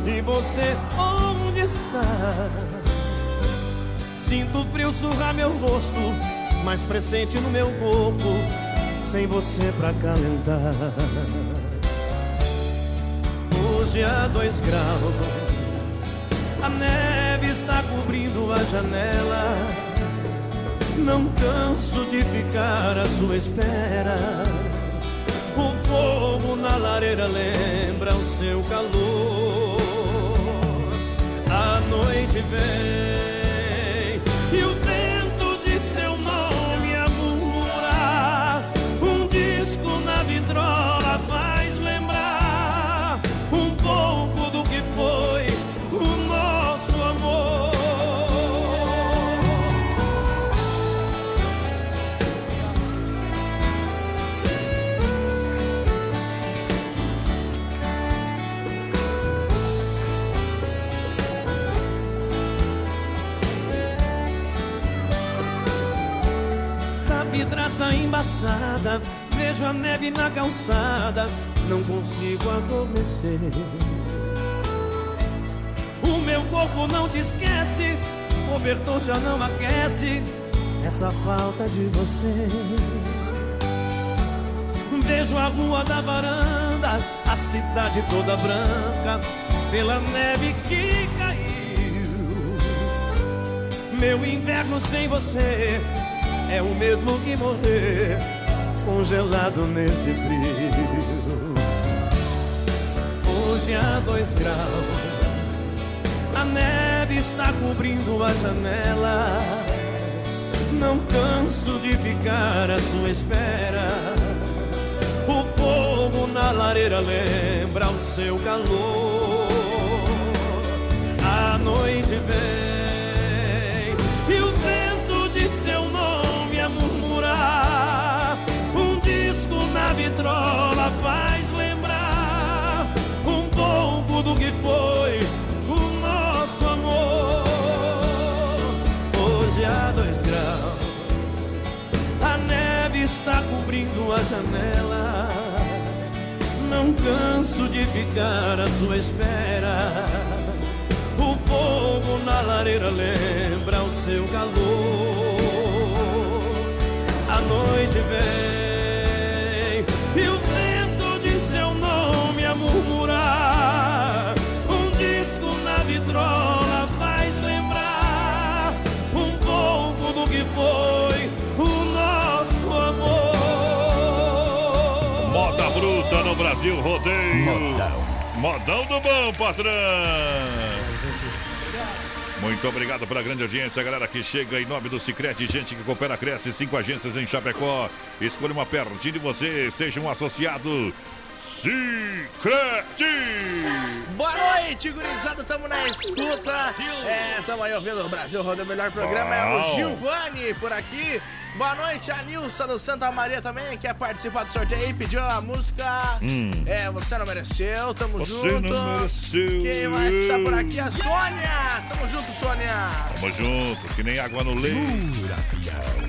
e você onde está? Sinto frio surrar meu rosto, mais presente no meu corpo, sem você pra calentar. Hoje há dois graus, a neve está cobrindo a janela. Não canso de ficar à sua espera. O fogo na lareira lembra o seu calor. Vejo a neve na calçada, não consigo adormecer. O meu corpo não te esquece, o cobertor já não aquece, essa falta de você. Vejo a rua da varanda, a cidade toda branca, pela neve que caiu. Meu inverno sem você é o mesmo que morrer congelado nesse frio. Hoje há dois graus, a neve está cobrindo a janela. Não canso de ficar à sua espera. O fogo na lareira lembra o seu calor. A noite vem faz lembrar um pouco do que foi o nosso amor. Hoje há dois graus, a neve está cobrindo a janela. Não canso de ficar à sua espera. O fogo na lareira lembra o seu calor. A noite vem Modão do bom, patrão. Muito obrigado pela grande audiência, galera que chega em nome do Cicrete, gente que coopera, cresce, cinco agências em Chapecó. Escolha uma pertinho de você, seja um associado. Cicrete! Boa noite, gurizada, tamo na escuta. É, tamo aí ouvindo o Brasil Roda, o melhor programa é Uau. o Gilvani por aqui. Boa noite, a Nilson do Santa Maria também, quer participar do sorteio aí, pediu a música. Hum. É, você não mereceu, tamo Você junto. não mereceu. Quem mais está por aqui? A Sônia! Tamo junto, Sônia! Tamo junto, que nem água no leite.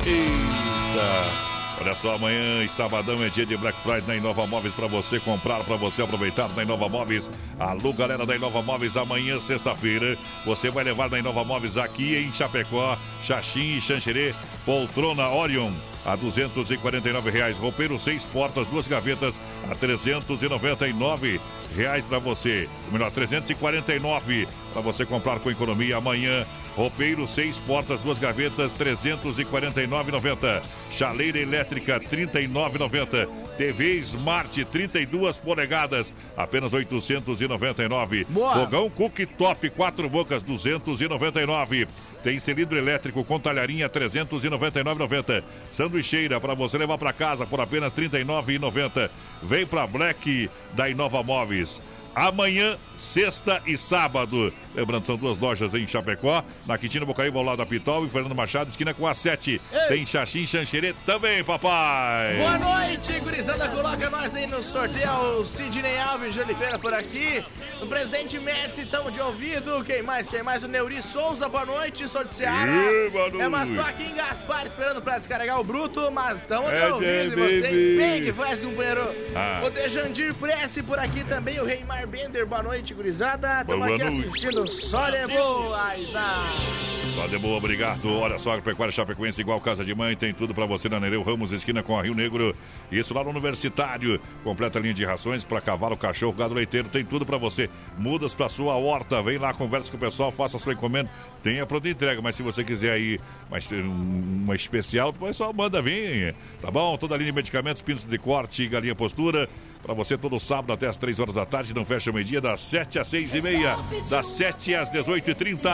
Eita! Olha só, amanhã e sabadão é dia de Black Friday na Inova Móveis para você comprar, para você aproveitar na Inova Móveis. Alô, galera da Inova Móveis, amanhã, sexta-feira, você vai levar na Inova Móveis aqui em Chapecó, Xaxim e Xanxerê, poltrona Orion a 249 reais. Roupeiro seis portas, duas gavetas a 399 reais para você. O melhor, 349 para você comprar com economia amanhã. Roupeiro, seis portas, duas gavetas, 349,90. Chaleira elétrica, 39,90. TV Smart, 32 polegadas, apenas 899. Boa. Fogão Cooktop, quatro bocas, 299. Tem cilindro elétrico com talharinha, 399,90. Sanduicheira para você levar para casa por apenas 39,90. Vem para Black da Inova Móveis. Amanhã, sexta e sábado. Lembrando, são duas lojas em Chapecó, na Quintina Bocaíba, ao lado da Pitol e Fernando Machado, esquina com a 7. Tem Xaxim Xanxerê também, papai. Boa noite, gurizada. Coloca nós aí no sorteio. O Sidney Alves de Oliveira por aqui. O presidente Médici, estamos de ouvido. Quem mais? Quem mais? O Neuri Souza, boa noite. Sou de Ceará. Boa É, mas tô aqui em Gaspar esperando pra descarregar o bruto, mas estamos de É, ouvido. E vocês bem que faz, companheiro. Ah. O Dejandir Prece por aqui também. O Reimar Bender, boa noite, gurizada. Estamos Boa aqui noite. assistindo Só de boa, Isaac. Só de boa, obrigado. Olha só, Pecuária Chapecoense igual casa de mãe, tem tudo pra você na Nereu Ramos, esquina com a Rio Negro. Isso lá no Universitário. Completa linha de rações pra cavalo, cachorro, gado leiteiro, tem tudo pra você. Mudas pra sua horta, vem lá, conversa com o pessoal, faça a sua encomenda. Tem a pronta entrega, mas se você quiser aí mas um- uma especial, o pessoal manda vir, tá bom? Toda a linha de medicamentos, pintos de corte e galinha postura. Pra você todo sábado até as 3 horas da tarde, não fecha o meio-dia, das 7 às 6 e meia, das 7 às 18 e 30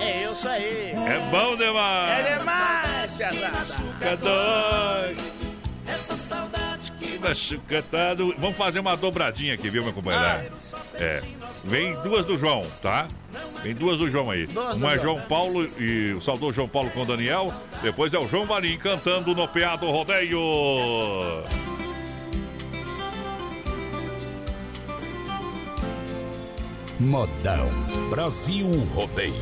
É isso aí. É bom demais! É demais, pesada. Essa saudade que Machucatado. Vamos fazer uma dobradinha aqui, viu, meu companheiro? É. Vem duas do João, tá? Vem duas do João aí. Duas Uma é João. Paulo e o saudoso João Paulo com o Daniel. Depois é o João Valim cantando no PA do Rodeio. Modão. Brasil Rodeio.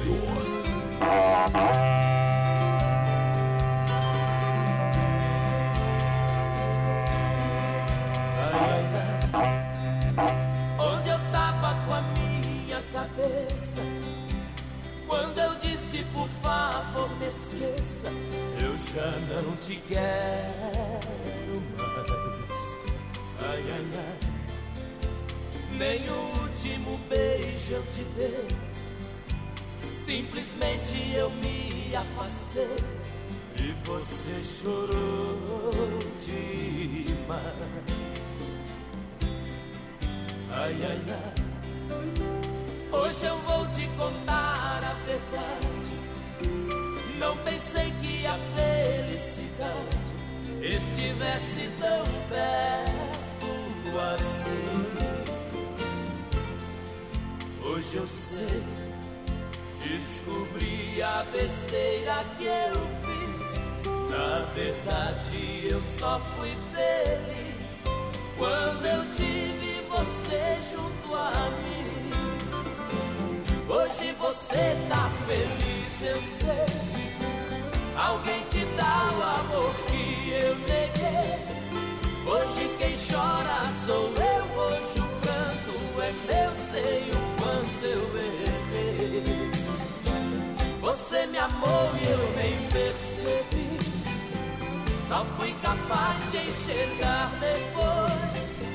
Onde eu tava com a minha cabeça Quando eu disse por favor me esqueça Eu já não te quero mais Ai, ai, ai Nem o último beijo eu te dei Simplesmente eu me afastei E você chorou demais Ai, ai, ai. Hoje eu vou te contar a verdade. Não pensei que a felicidade estivesse tão perto assim. Hoje eu sei, descobri a besteira que eu fiz. Na verdade, eu só fui feliz quando eu tive você junto a mim. Hoje você tá feliz, eu sei. Alguém te dá o amor que eu neguei. Hoje quem chora sou eu, hoje me amou e eu nem percebi. Só fui capaz de enxergar depois.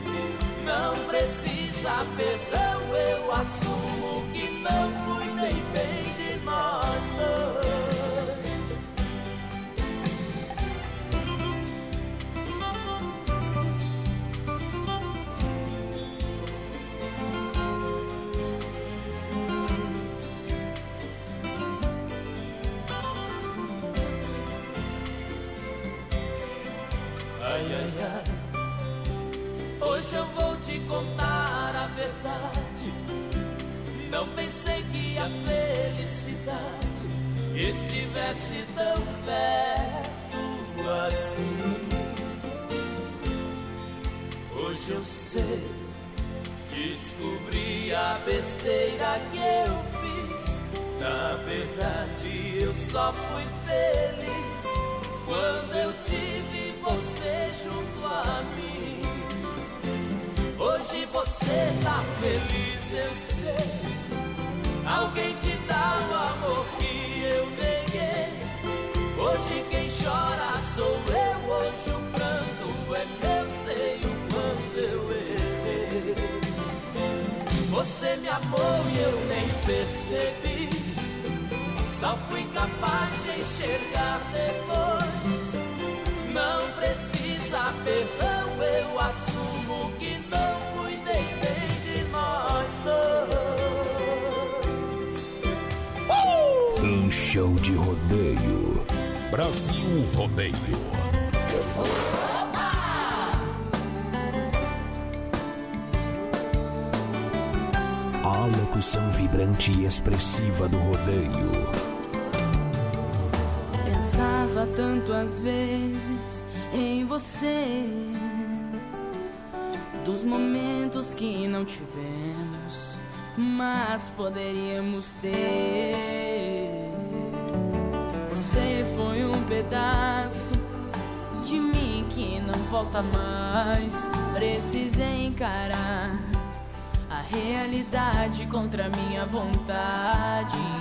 Não precisa perdão, eu assumo expressiva do rodeio. Pensava tanto às vezes em você, dos momentos que não tivemos, mas poderíamos ter. Você foi um pedaço de mim que não volta mais. Precisei encarar realidade contra minha vontade.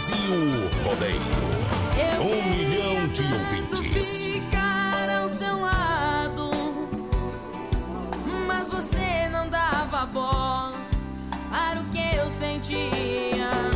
Brasil Rodeio. Um milhão de ouvintes. ficar ao seu lado, mas você não dava bola para o que eu sentia.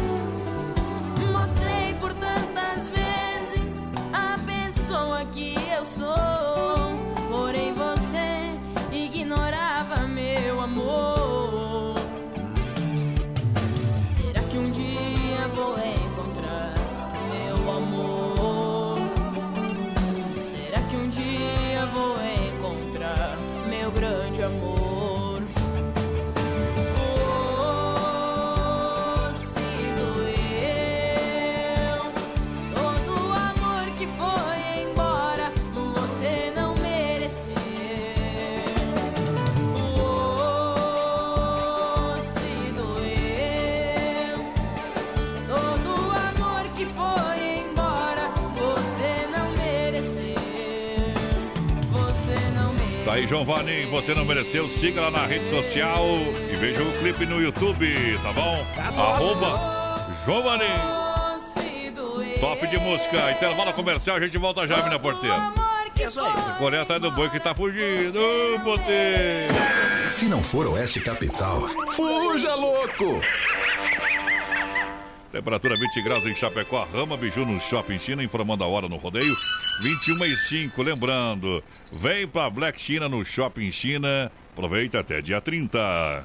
Tá Vanim, você não mereceu. Siga lá na rede social e veja o clipe no YouTube, tá bom? Arroba João Vanim. Top de música. Intervalo comercial, a gente volta já, mina porteira. Colher atrás do boi que tá fugindo. Poder. Se não for Oeste Capital, fuja louco! Temperatura 20 graus em Chapecó, Rama Biju no Shopping China, informando a hora no rodeio. 21 e 5, lembrando, vem pra Black China no Shopping China. Aproveita até dia 30.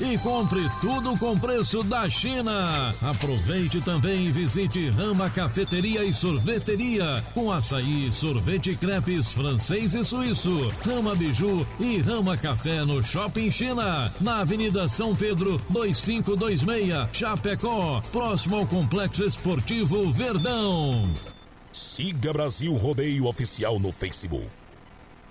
e compre tudo com preço da China. Aproveite também e visite Rama Cafeteria e Sorveteria com açaí, sorvete crepes francês e suíço. Rama Biju e Rama Café no Shopping China, na Avenida São Pedro 2526, Chapecó, próximo ao Complexo Esportivo Verdão. Siga Brasil Rodeio Oficial no Facebook.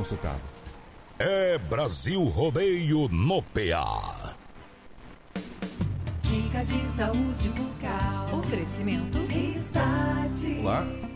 consultado. É Brasil Rodeio no PA. Dica de saúde bucal. Oferecimento. Risate. Olá,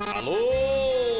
Alô,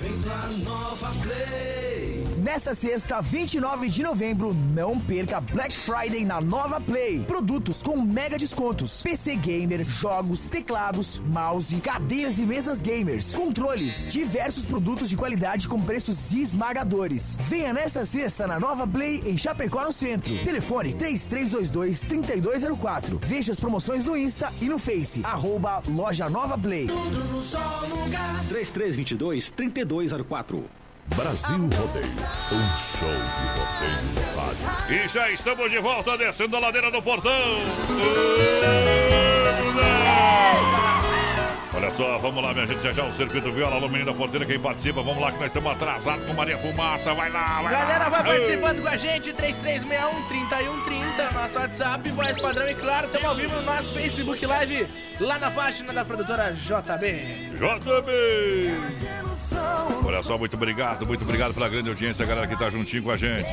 Vem pra Nova Play. Nessa sexta, 29 de novembro, não perca Black Friday na Nova Play. Produtos com mega descontos: PC Gamer, jogos, teclados, mouse, cadeiras e mesas gamers, controles, diversos produtos de qualidade com preços esmagadores. Venha nessa sexta na Nova Play em Chapecó no centro. Telefone 3322 3204. Veja as promoções no Insta e no Face. Arroba Loja Nova Play. Tudo no só lugar. 3322 3204. Brasil Rodeio, um show de rodeio no rádio. E já estamos de volta descendo a ladeira do portão. Olha só, vamos lá, minha gente. Já já o circuito viola, alumínio da porteira. Quem participa, vamos lá que nós estamos atrasados com Maria Fumaça. Vai lá, vai Galera, lá. vai participando com a gente, 3361-3130, nosso WhatsApp, voz padrão e claro, estamos ao vivo no nosso Facebook Live, lá na página da produtora JB. JB! Olha só, muito obrigado, muito obrigado pela grande audiência, galera que tá juntinho com a gente.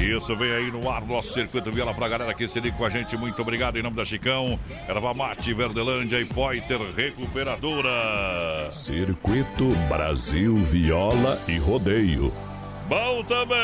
Isso, vem aí no ar, nosso circuito viola pra galera que se liga com a gente. Muito obrigado em nome da Chicão, Erva Mate, Verdelândia e Poiter Recuperadora. Circuito Brasil Viola e Rodeio. Bom também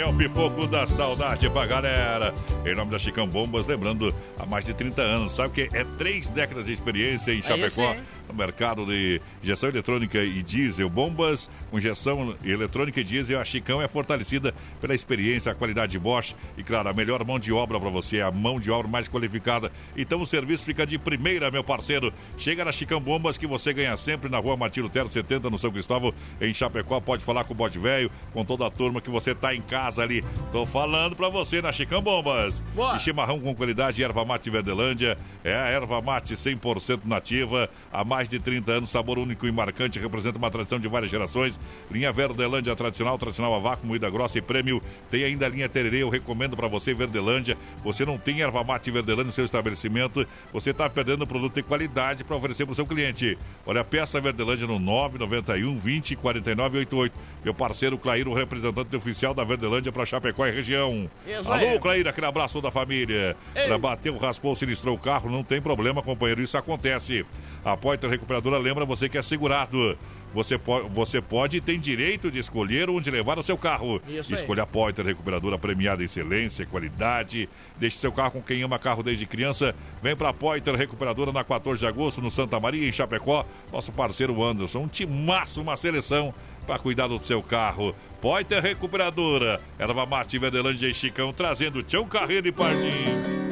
é o pipoco da saudade pra galera. Em nome da Chicão Bombas, lembrando, há mais de 30 anos, sabe que é três décadas de experiência em É Chapecó. isso, hein? No mercado de injeção eletrônica e diesel, bombas com injeção eletrônica e diesel, a Chicão é fortalecida pela experiência, a qualidade de Bosch e, claro, a melhor mão de obra para você, a mão de obra mais qualificada. Então o serviço fica de primeira, meu parceiro. Chega na Chicão Bombas que você ganha sempre na rua Martino Tero 70, no São Cristóvão, em Chapecó. Pode falar com o Bode Velho, com toda a turma que você tá em casa ali. Tô falando para você na Chicão Bombas. Boa. E chimarrão com qualidade, erva mate Verdelândia. É a erva mate 100% nativa, há mais de 30 anos, sabor único e marcante, representa uma tradição de várias gerações. Linha Verdelândia tradicional, tradicional a vácuo, moída grossa e prêmio. Tem ainda a linha Tererê, eu recomendo para você Verdelândia. Você não tem erva mate Verdelândia no seu estabelecimento, você está perdendo um produto de qualidade para oferecer para o seu cliente. Olha, peça Verdelândia no 991 20 49 88. Meu parceiro Clairo, representante oficial da Verdelândia para Chapecó e região. Isso Alô, aí. Clairo, aquele abraço da família. Ei. Ela bateu, raspou, sinistrou o carro, não tem problema, companheiro, isso acontece. A Poiter Recuperadora lembra você que é segurado. Você, po você pode e tem direito de escolher onde levar o seu carro. Isso aí. Escolha a Poiter Recuperadora premiada em excelência, qualidade. Deixe seu carro com quem ama carro desde criança. Vem pra Poiter Recuperadora na 14 de agosto, no Santa Maria, em Chapecó. Nosso parceiro Anderson, um timaço, uma seleção para cuidar do seu carro. Poiter Recuperadora, Erva Mate, Verdelândia e Chicão, trazendo Tião Carreiro e Pardinho.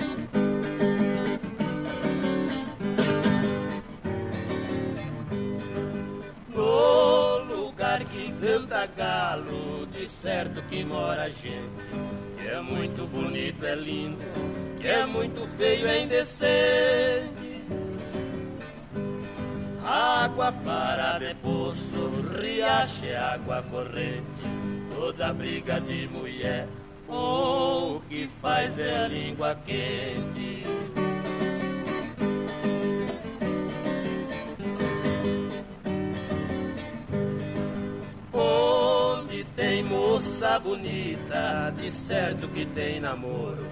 Galo, de certo que mora gente. Que é muito bonito, é lindo, que é muito feio, é indecente. Água para de poço, riacho é água corrente. Toda briga de mulher, oh, o que faz é a língua quente. Moça bonita, de certo que tem namoro.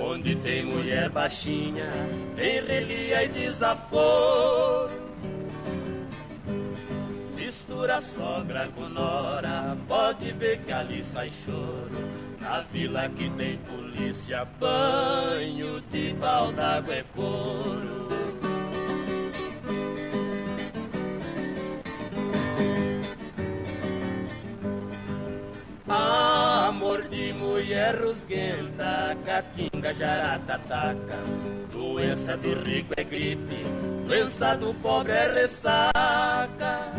Onde tem mulher baixinha, tem relia e desaforo. Mistura sogra com nora, pode ver que ali sai choro. Na vila que tem polícia, banho de baldago é couro. Amor de mulher rusguenta, catinga, jaratataca. Doença de rico é gripe, doença do pobre é ressaca.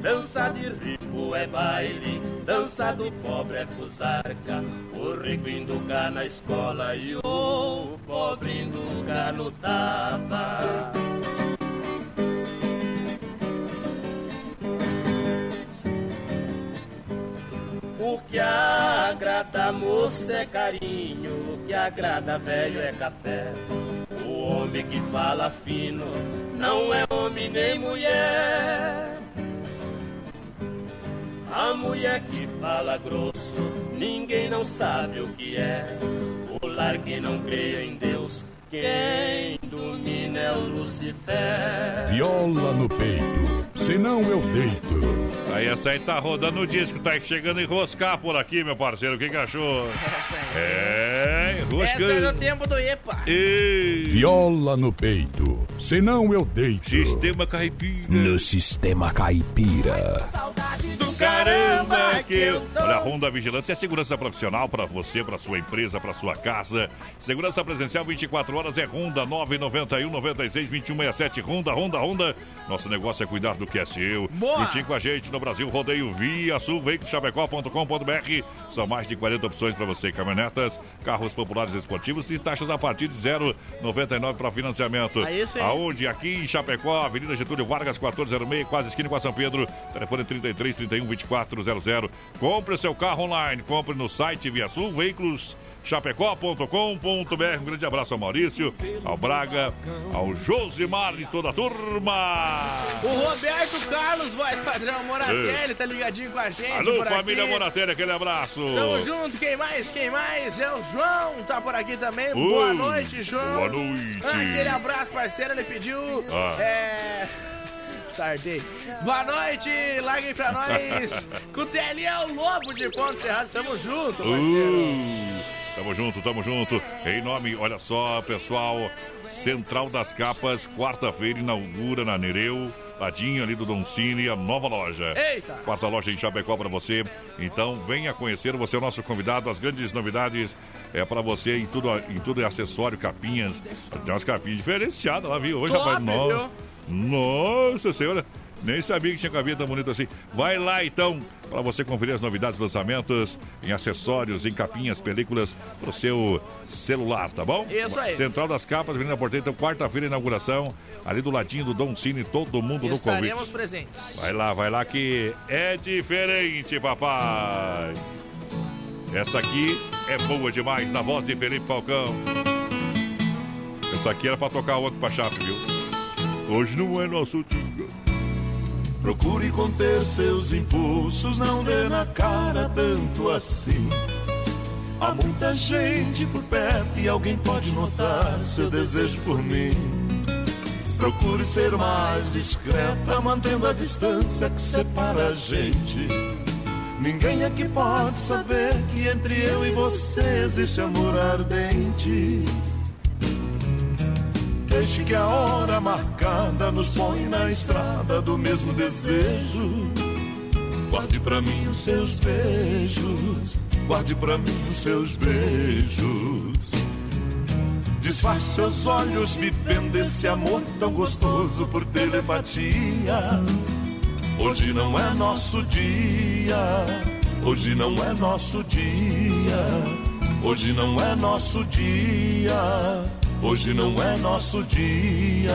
Dança de rico é baile, dança do pobre é fusarca. O rico induca na escola e o pobre induca no tapa. O que agrada a moça é carinho, o que agrada velho é café. O homem que fala fino não é homem nem mulher. A mulher que fala grosso, ninguém não sabe o que é. O lar que não crê em Deus, quem domina é o Lucifer. Viola no peito, senão eu deito. Aí essa aí tá rodando o disco, tá chegando a enroscar por aqui, meu parceiro. O que, que achou? É, enroscando. Essa é do tempo do EPA. E... Viola no peito, senão eu deito. Sistema caipira. No sistema caipira. do caramba que eu... Olha, a Honda Vigilância é segurança profissional para você, para sua empresa, para sua casa. Segurança presencial 24 horas é Honda 991 96 2167. Honda, Honda, Honda. Nosso negócio é cuidar do que é seu. Boa! Juntinho com a gente no Brasil Rodeio Via Sul, veiculoschapecó.com.br. São mais de 40 opções para você. Caminhonetas, carros populares esportivos e taxas a partir de 0,99 para financiamento. Aí sim. Aonde? Aqui em Chapecó, Avenida Getúlio Vargas, 1406, quase esquina com a São Pedro. Telefone 33 31 2400. Compre o seu carro online. Compre no site Via Sul Veículos chapecó.com.br. Um grande abraço ao Maurício, ao Braga, ao Josimar e toda a turma. O Roberto Carlos, voz padrão Moratelli, Ei. tá ligadinho com a gente. Alô, família aqui. Moratelli, aquele abraço. Tamo junto, quem mais? Quem mais? É o João, tá por aqui também. Boa noite, João. boa noite. Aquele abraço, parceiro, ele pediu. Ah. É. Sardei. Boa noite, larguem pra (laughs) nós. Cutelli é o Lobo de Ponto Serrado, tamo junto, parceiro. Uh, tamo junto, tamo junto. Em nome, olha só, pessoal. Central das Capas, quarta-feira, inaugura na Nereu, ladinho ali do Don Cine, a nova loja. Eita! Quarta loja em Chapecó para você. Então, venha conhecer, você é o nosso convidado. As grandes novidades é para você em tudo, em tudo é acessório, capinhas. Tem umas capinhas diferenciadas lá, viu? Hoje, Top, rapaz, nossa, viu? nossa senhora. Nem sabia que tinha capinha tão bonita assim. Vai lá então para você conferir as novidades, lançamentos em acessórios, em capinhas, películas para o seu celular, tá bom? Isso aí. Central das Capas, Avenida Porteira, então, quarta-feira, inauguração, ali do ladinho do Dom Cine, todo mundo no convite. Estaremos presentes. Vai lá, vai lá que é diferente, papai. Essa aqui é boa demais, na voz de Felipe Falcão. Essa aqui era pra tocar ontem pra Chape, viu? Hoje não é nosso dia. Procure conter seus impulsos, não dê na cara tanto assim. Há muita gente por perto e alguém pode notar seu desejo por mim. Procure ser mais discreta, mantendo a distância que separa a gente. Ninguém aqui pode saber que entre eu e você existe amor ardente. Deixe que a hora marcada nos põe na estrada do mesmo desejo. Guarde pra mim os seus beijos, guarde pra mim os seus beijos. Disfarce seus olhos vivendo esse amor tão gostoso por telepatia. Hoje não é nosso dia. Hoje não é nosso dia. Hoje não é nosso dia. Hoje não é nosso dia.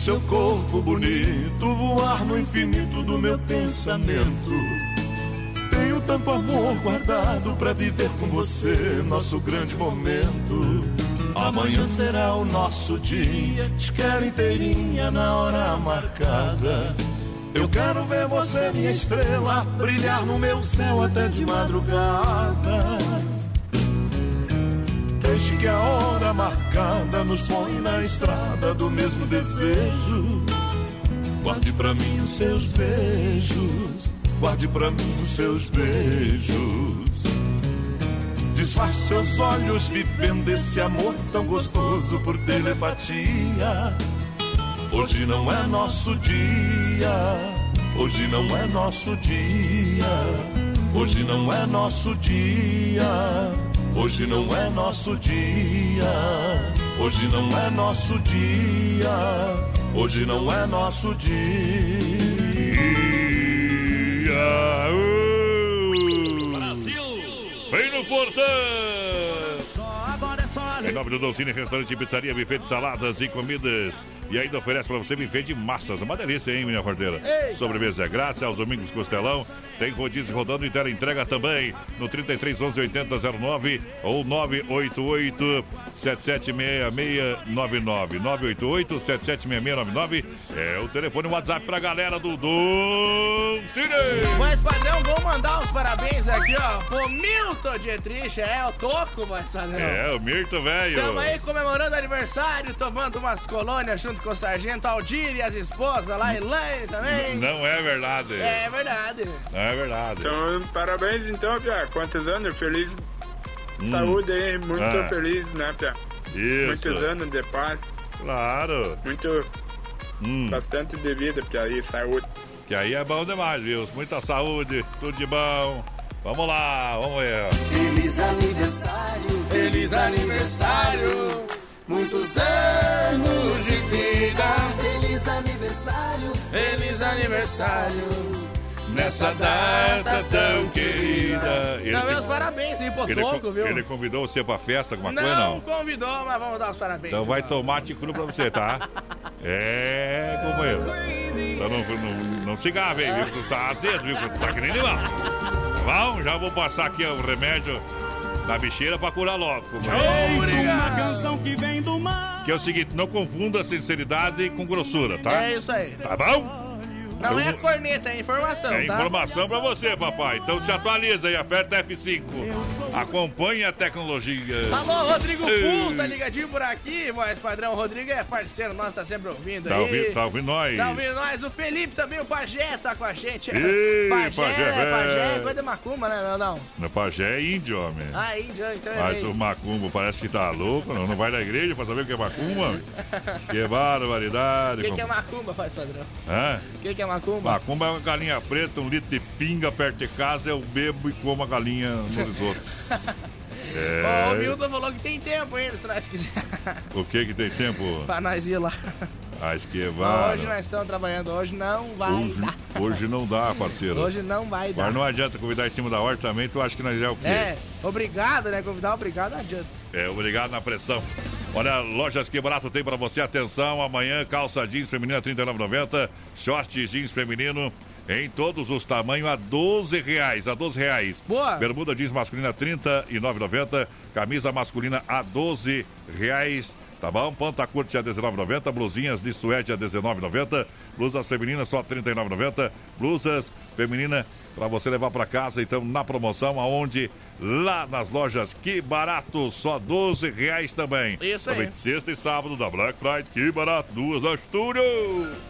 Seu corpo bonito voar no infinito do meu pensamento. Tenho tanto amor guardado pra viver com você, nosso grande momento. Amanhã será o nosso dia, te quero inteirinha na hora marcada. Eu quero ver você, minha estrela, brilhar no meu céu até de madrugada. Deixe que a hora marcada nos põe na estrada do mesmo desejo. Guarde pra mim os seus beijos, guarde pra mim os seus beijos. Disfarce seus olhos vivendo esse amor tão gostoso por telepatia. Hoje não é nosso dia, hoje não é nosso dia, hoje não é nosso dia. Hoje não é nosso dia. Hoje não é nosso dia. Hoje não é nosso dia. Brasil! Vem no portão! É Em nome do Dolcine Restaurante Pizzaria, buffet de saladas e comidas. E ainda oferece para você buffet de massas. Uma delícia, hein, minha porteira? Sobremesa é grátis, aos domingos costelão. Tem rodízio rodando e tela entrega também no 33 11 80 09 ou 988 776699. 988 776699 é o telefone WhatsApp pra galera do Dolcine. Mas, padrão, vou mandar os parabéns aqui, ó, pro Milton Dietrich. É, o Toco, mas, padrão. É, o Mirto, velho. Estamos aí comemorando aniversário, tomando umas colônias junto com o Sargento Aldir e as esposas lá, Elaine também. Não é verdade. É verdade. Não é verdade. Então, parabéns então, Pia. Quantos anos? Feliz saúde aí, muito Ah. feliz, né, Pia? Isso. Muitos anos de paz. Claro. Muito. Hum. Bastante de vida, Pia, aí, saúde. Que aí é bom demais, viu? Muita saúde, tudo de bom. Vamos lá, vamos ver. Feliz aniversário, feliz aniversário. Muitos anos de vida. Feliz aniversário, feliz aniversário. Nessa data tão querida. Ele, Não, meus parabéns aí pro ele, Toco, viu? ele convidou você pra festa, alguma não, coisa? Não. convidou, mas vamos dar os parabéns. Então vai tomate cru pra você, tá? É, companheiro. Então não, não, não se gave viu? Tá azedo, viu? Tá que nem animal. Tá bom? Já vou passar aqui o remédio na bicheira pra curar logo. companheiro. Uma canção que vem do mar. Que é o seguinte, não confunda sinceridade com grossura, tá? É isso aí. Tá bom? Não Eu é corneta, é informação, É tá? informação pra você, papai. Então se atualiza aí, aperta F5. Acompanhe a tecnologia. Alô, Rodrigo Ei. Full, tá ligadinho por aqui, voz padrão. Rodrigo é parceiro nosso, tá sempre ouvindo Tá aí. ouvindo, tá ouvindo nós? Tá ouvindo nós. O Felipe também, o Pajé, tá com a gente. Ei, (laughs) Pajé, Pajé, é, Pajé, é coisa de macumba, né? Não, não. Meu pajé é índio, homem. Ah, índio, então é Mas o macumbo parece que tá louco, não, não vai na igreja pra saber o que é macumba. (laughs) que barbaridade. O que, que é macumba, faz padrão? Hã? O que, que é macumba? Macumba é uma galinha preta, um litro de pinga perto de casa, eu bebo e como a galinha nos risotos. (laughs) É. Ó, o Milton falou que tem tempo ainda, se nós quiser. (laughs) O que que tem tempo? pra nós ir lá. A esquivada. Mas hoje nós estamos trabalhando, hoje não vai Hoje, dar. hoje não dá, parceiro. Hoje não vai dar. Mas não adianta convidar em cima da hora também, tu acha que nós é o quê? É, obrigado, né? Convidar obrigado, não adianta. É, obrigado na pressão. Olha, lojas que barato tem pra você. Atenção, amanhã calça jeans feminina R$ 39,90. Short jeans feminino em todos os tamanhos a 12 reais. A 12 reais. Boa. Bermuda jeans masculina R$ 39,90. Camisa masculina a 12 reais. Tá bom? Panta curte a 19,90. Blusinhas de suede a 19,90. Blusas femininas só 39,90. Blusas feminina para você levar para casa, então na promoção, aonde lá nas lojas Que Barato, só 12 reais também. Isso aí. Também sexta e sábado da Black Friday, Que Barato, duas na estúdio.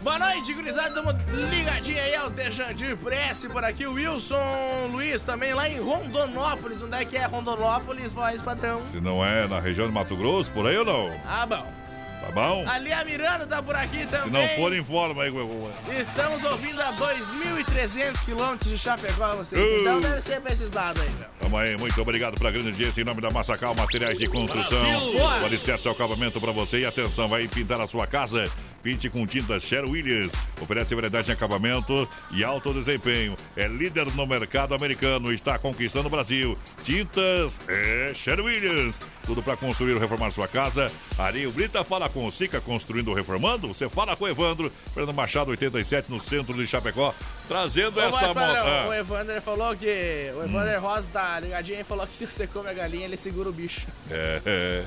Boa noite, gurizada. Tamo ligadinho aí ao Dejandir Prece por aqui. O Wilson Luiz também lá em Rondonópolis. Onde é que é Rondonópolis, voz padrão? Se não é na região do Mato Grosso, por aí ou não? Ah, bom. Tá bom? Ali a Miranda tá por aqui também. Se não for, informa aí. Gugu. Estamos ouvindo a 2.300 quilômetros de Chapecó, vocês. Uh. Então deve ser pra esses lados aí, meu. Tamo aí, muito obrigado pela grande audiência em nome da Massacal Materiais de Construção. O alicerce é o acabamento para você e atenção, vai pintar a sua casa. Pinte com tinta Sher Williams. Oferece variedade em acabamento e alto desempenho. É líder no mercado americano. Está conquistando o Brasil. Tintas é Sher Williams. Tudo para construir ou reformar sua casa. Areio Brita fala com o Sica Construindo ou Reformando. Você fala com o Evandro. Fernando Machado 87 no centro de Chapecó. Trazendo Ô, essa moto. Ah. O Evander falou que. O Evander Rosa tá ligadinho e falou que se você come a galinha, ele segura o bicho. É, é.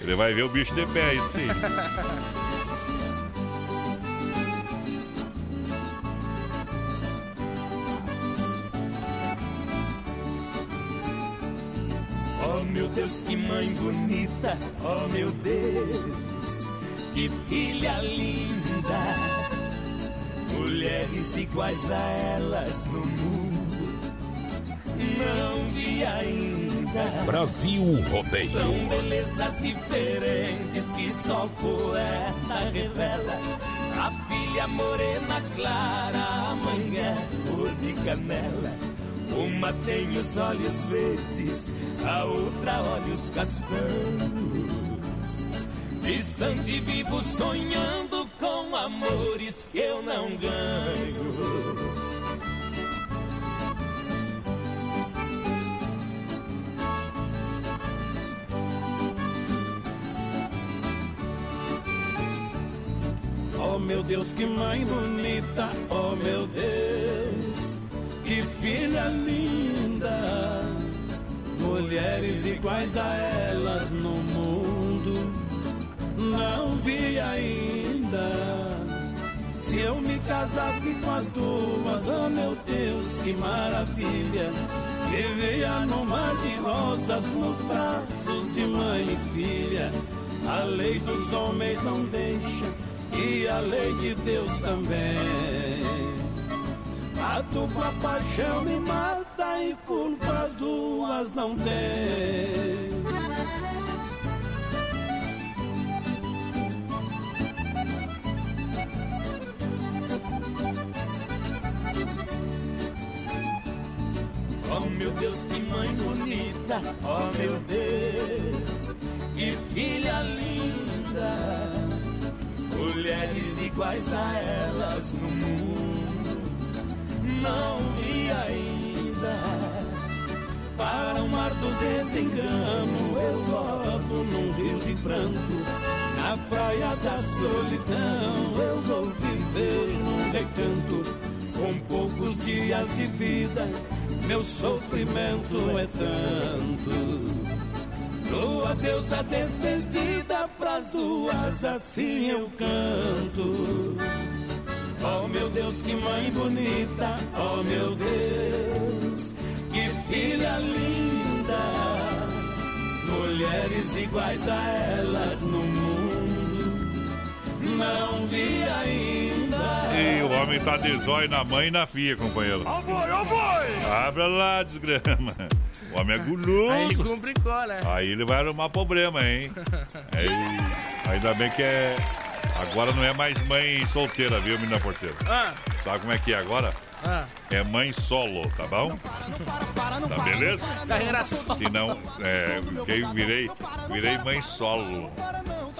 Ele vai ver o bicho de pé sim. (laughs) Oh meu Deus, que mãe bonita, oh meu Deus, que filha linda. Mulheres iguais a elas no mundo, não vi ainda. Brasil Rodeio. São belezas diferentes que só o poeta revela. A filha morena clara, a mãe é cor de canela. Uma tem os olhos verdes, a outra olhos castanhos. Distante vivo sonhando com amores que eu não ganho. Oh meu Deus, que mãe bonita, oh meu Deus, filha linda. Mulheres iguais a elas no mundo, não vi ainda. Se eu me casasse com as duas, oh meu Deus, que maravilha. Viveia no mar de rosas, nos braços de mãe e filha. A lei dos homens não deixa, e a lei de Deus também. A dupla paixão me mata e culpa as duas não tem. Oh meu Deus, que mãe bonita, oh meu Deus, que filha linda. Mulheres iguais a elas no mundo, não vi ainda. Para o mar do desengano, eu volto num rio de pranto. Na praia da solidão, eu vou viver num recanto. Com poucos dias de vida, meu sofrimento é tanto. No adeus da despedida pras duas, assim eu canto. Oh meu Deus, que mãe bonita, oh meu Deus, que filha linda. Mulheres iguais a elas no mundo, não vi ainda. E o homem tá de zóio na mãe e na filha, companheiro. Ó boi, ó boi! Abra lá, desgrama. O homem é guloso. Aí complicou, né? Aí ele vai arrumar problema, hein? (laughs) Aí, ainda bem que é. Agora não é mais mãe solteira, viu, menina porteira? Ah, Sabe como é que é agora? ah. É mãe solo, tá bom? Tá beleza? Carreira solo. Se não, é, virei, virei mãe solo.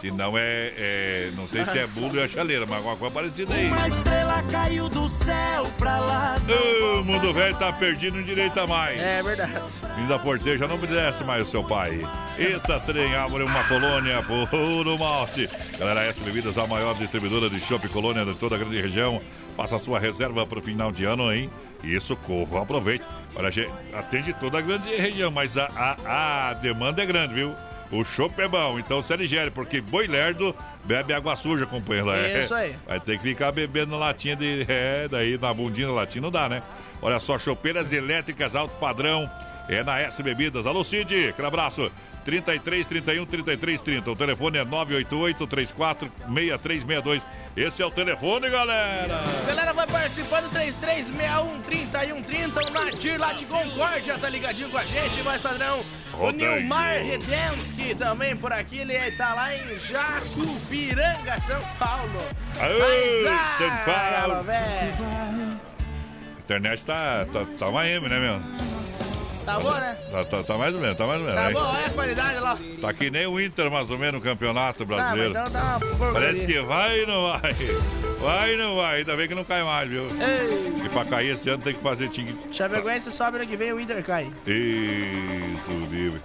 Se não é, é, não sei se é bolo ou é chaleira, mas alguma coisa parecida aí. Uma estrela caiu do céu pra lá. Ô, O mundo velho tá perdido, não direita mais. É verdade. Vindo da porteira já não obedece mais o seu pai. Eita, trem, abre uma colônia, puro malte. Galera, essa bebidas a maior distribuidora de chopp colônia de toda a grande região. Faça a sua reserva para o final de ano, hein? Isso, corra, aproveite. Olha, gente, atende toda a grande região, mas a, a, a demanda é grande, viu? O chopp é bom, então se aligere, porque boi lerdo bebe água suja, companheiro. É, Isso aí. Vai ter que ficar bebendo latinha de. É, daí na bundinha latinha não dá, né? Olha só, chopeiras elétricas alto padrão. é na S Bebidas. Alô, Cid, aquele abraço. 33 31 33 30. O telefone é 988 34 6362. Esse é o telefone, galera. Galera, vai participando 3361 3130. O Nadir lá de Concórdia tá ligadinho com a gente, mais padrão. O. Nilmar Redensky também por aqui, ele tá lá em Jacupiranga, São Paulo. Aê, Mas, ah, São Paulo. velho. A internet tá, tá, tá uma M, né, meu? Tá bom, né? Tá, tá, tá mais ou menos, tá mais ou menos. Tá hein? bom, olha a qualidade lá. Tá que nem o Inter, mais ou menos, no campeonato brasileiro. Ah, dá uma porcaria. Parece que vai e não vai. Vai e não vai. Ainda bem que não cai mais, viu? Ei. E pra cair esse ano tem que fazer tingue. Chapecoense sobe ano que vem, o Inter cai. Isso, livre.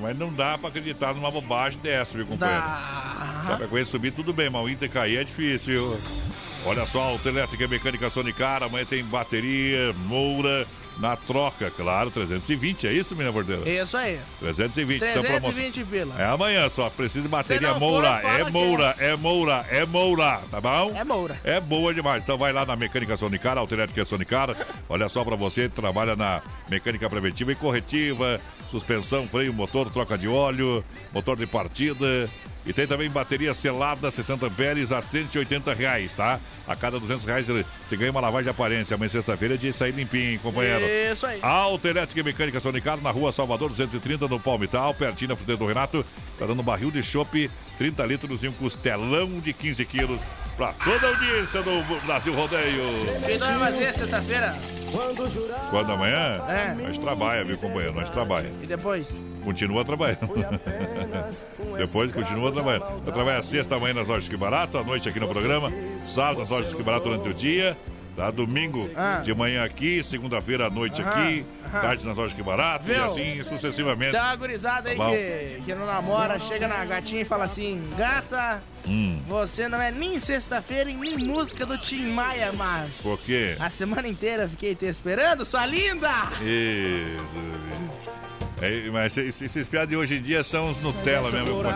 Mas- não dá pra acreditar numa bobagem dessa, viu, companheiro? Dá. Chapecoense subir tudo bem, mas o Inter cair é difícil. viu? Olha só, Autoelétrica e Mecânica Sonicar, amanhã tem bateria, moura, na troca, claro, 320, é isso, menina Bordeira? Isso aí. 320, então promoção. 320 pila. É amanhã só, precisa de bateria não Moura, for, é Moura, é Moura, é Moura, tá bom? É Moura. É boa demais. Então vai lá na Mecânica Sonicar, Autoelétrica Sonicar. Olha só pra você, trabalha na mecânica preventiva e corretiva, suspensão, freio, motor, troca de óleo, motor de partida. E tem também bateria selada, 60 amperes a 180 reais, tá? A cada 200 reais você ganha uma lavagem de aparência. Amanhã sexta-feira é de sair limpinho, companheiro. Isso aí. Autoelétrica e Mecânica Sonicar, na rua Salvador 230, no Palmital, pertinho da fruteira do Renato. Tá dando barril de chopp, 30 litros e um costelão de 15 quilos pra toda a audiência do Brasil Rodeio. E nós vamos fazer sexta-feira. Quando amanhã? É. Nós trabalha, viu, companheiro? Nós trabalha. E depois? Continua trabalhando. (laughs) Depois continua trabalhando. Eu trabalho sexta manhã nas lojas que barato, à noite aqui no programa, sábado nas lojas que barato durante o dia. Tá? Domingo Ah. de manhã aqui, segunda-feira à noite Aham, aqui, aham. tarde nas lojas que barato, e assim sucessivamente. Uma gurizada aí Tá que, que não namora, chega na gatinha e fala assim: Gata, Hum, você não é nem sexta-feira e nem música do Tim Maia, mas. por quê? A semana inteira fiquei te esperando, sua linda! Isso. É, mas esses, esses piadas de hoje em dia são os Nutella mesmo. meu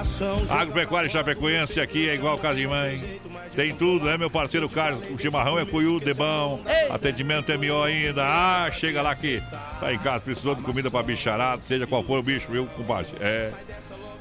Agropecuária Chapecoense aqui é igual casa de mãe. Tem tudo, né, meu parceiro Carlos? O chimarrão é cuiú, de bom. Atendimento é melhor ainda. Ah, chega lá que tá em casa, precisou de comida pra bicharada, seja qual for o bicho, viu, compadre? É.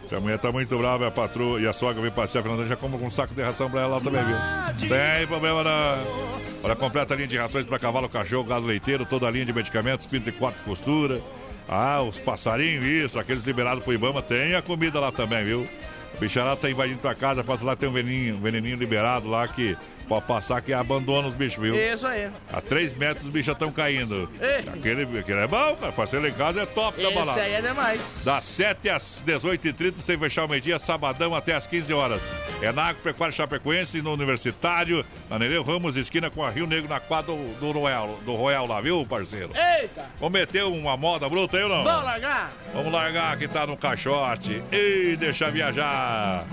Se a mulher tá muito brava, a patroa e a sogra vem passear, a Fernanda já compra um saco de ração pra ela também, viu? Tem problema não. Olha, a completa linha de rações para cavalo, cachorro, gado leiteiro, toda a linha de medicamentos, pinto e quatro costura. Ah, os passarinhos, isso, aqueles liberados pro Ibama, tem a comida lá também, viu? O bicharado tá invadindo tua casa, passa lá, tem um veneninho, um veneninho liberado lá que pode passar que abandona os bichos, viu? Isso aí. A 3 metros os bichos já estão caindo. Ei. Aquele, aquele é bom, cara. Lá em casa é top da balada. aí é demais. Das 7 às 18h30, sem fechar o meio-dia, sabadão até às 15 horas. É na Agropecuária Chapecoense, no Universitário, na Nereu Ramos, esquina com a Rio Negro, na quadra do, do Royal, do Royal lá, viu, parceiro? Eita! Vamos meter uma moda bruta aí ou não? Vamos largar? Vamos largar que tá no caixote. E deixa viajar.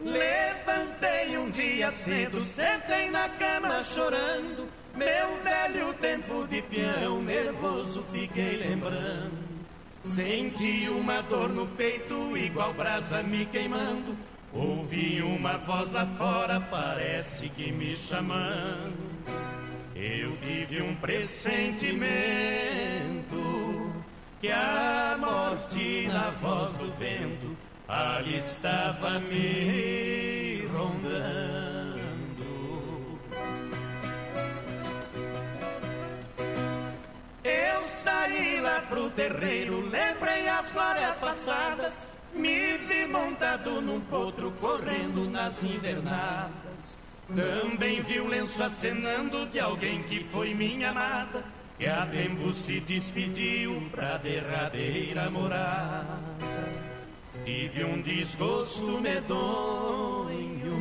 Levantei um dia cedo, sentei na cama chorando. Meu velho tempo de peão, nervoso fiquei lembrando. Senti uma dor no peito, igual brasa me queimando. Ouvi uma voz lá fora, parece que me chamando. Eu tive um pressentimento que a morte na voz do vento ali estava me rondando. Saí lá pro terreiro, lembrei as glórias passadas. Me vi montado num potro correndo nas invernadas. Também vi o lenço acenando de alguém que foi minha amada. Que a tempo se despediu pra derradeira morada. Tive um desgosto medonho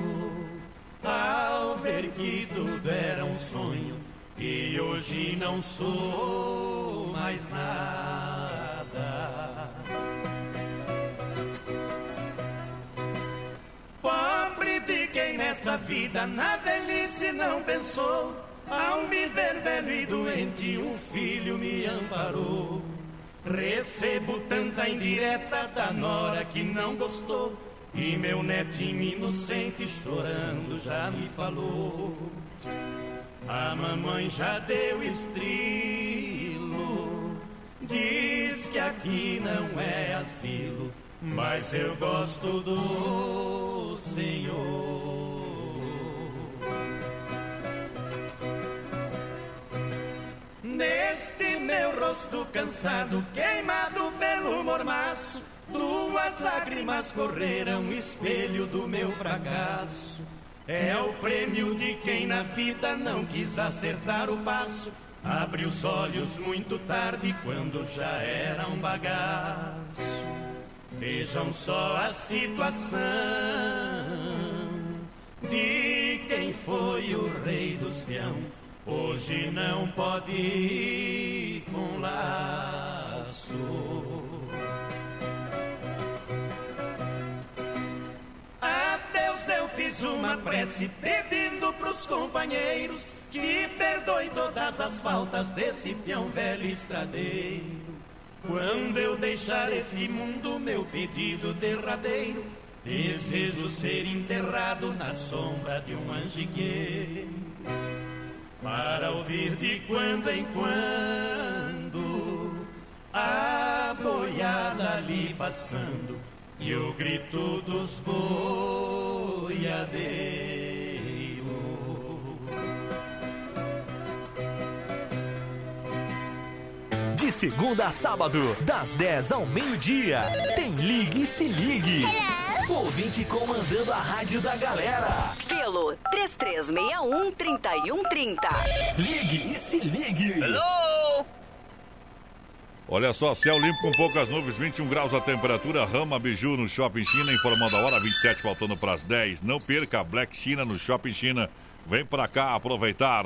ao ver que tudo era um sonho e hoje não sou mais nada. Pobre de quem nessa vida na velhice não pensou. Ao me ver velho e doente, um filho me amparou. Recebo tanta indireta da nora que não gostou. E meu netinho inocente chorando já me falou. A mamãe já deu estrilo. Diz que aqui não é asilo, mas eu gosto do Senhor. Neste meu rosto cansado, queimado pelo mormaço, duas lágrimas correram, espelho do meu fracasso. É o prêmio de quem na vida não quis acertar o passo. Abre os olhos muito tarde, quando já era um bagaço. Vejam só a situação de quem foi o rei dos peão. Hoje não pode ir com laço. Fiz uma prece pedindo pros companheiros que perdoe todas as faltas desse peão velho estradeiro. Quando eu deixar esse mundo, meu pedido derradeiro, desejo ser enterrado na sombra de um manjigueiro para ouvir de quando em quando a boiada ali passando e o grito dos boiadeiros. De segunda a sábado, das 10 ao meio-dia, tem Ligue e Se Ligue. Ouvinte comandando a rádio da galera. Pelo 3361-3130. Ligue e Se Ligue. Olha só, céu limpo com poucas nuvens, 21 graus a temperatura, Rama Biju no Shopping China, informando a hora, 27 faltando para as 10. Não perca a Black China no Shopping China. Vem pra cá aproveitar.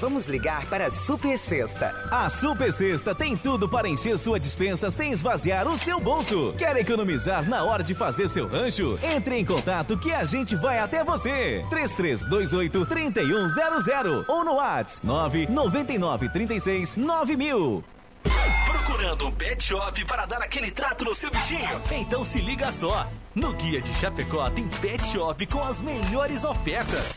Vamos ligar para a Super Sexta. A Super Sexta tem tudo para encher sua dispensa sem esvaziar o seu bolso. Quer economizar na hora de fazer seu rancho? Entre em contato que a gente vai até você. 3328 3100 ou no WhatsApp 999 36 9000. Procurando um pet shop para dar aquele trato no seu bichinho? Então se liga só. No Guia de Chapecó tem pet shop com as melhores ofertas.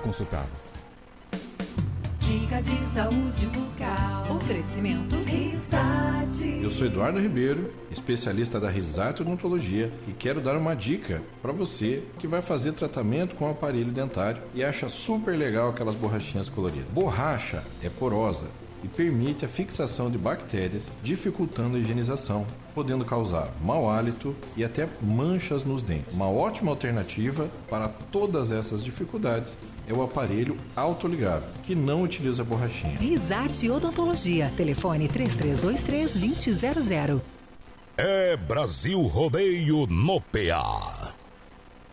consultado. Dica de saúde bucal. Oferecimento. Risate. Eu sou Eduardo Ribeiro, especialista da Risate Odontologia e quero dar uma dica para você que vai fazer tratamento com aparelho dentário e acha super legal aquelas borrachinhas coloridas. Borracha é porosa e permite a fixação de bactérias, dificultando a higienização, podendo causar mau hálito e até manchas nos dentes. Uma ótima alternativa para todas essas dificuldades é o aparelho autoligável, que não utiliza borrachinha. Risate Odontologia. Telefone 3323 2000. É Brasil Rodeio no PA.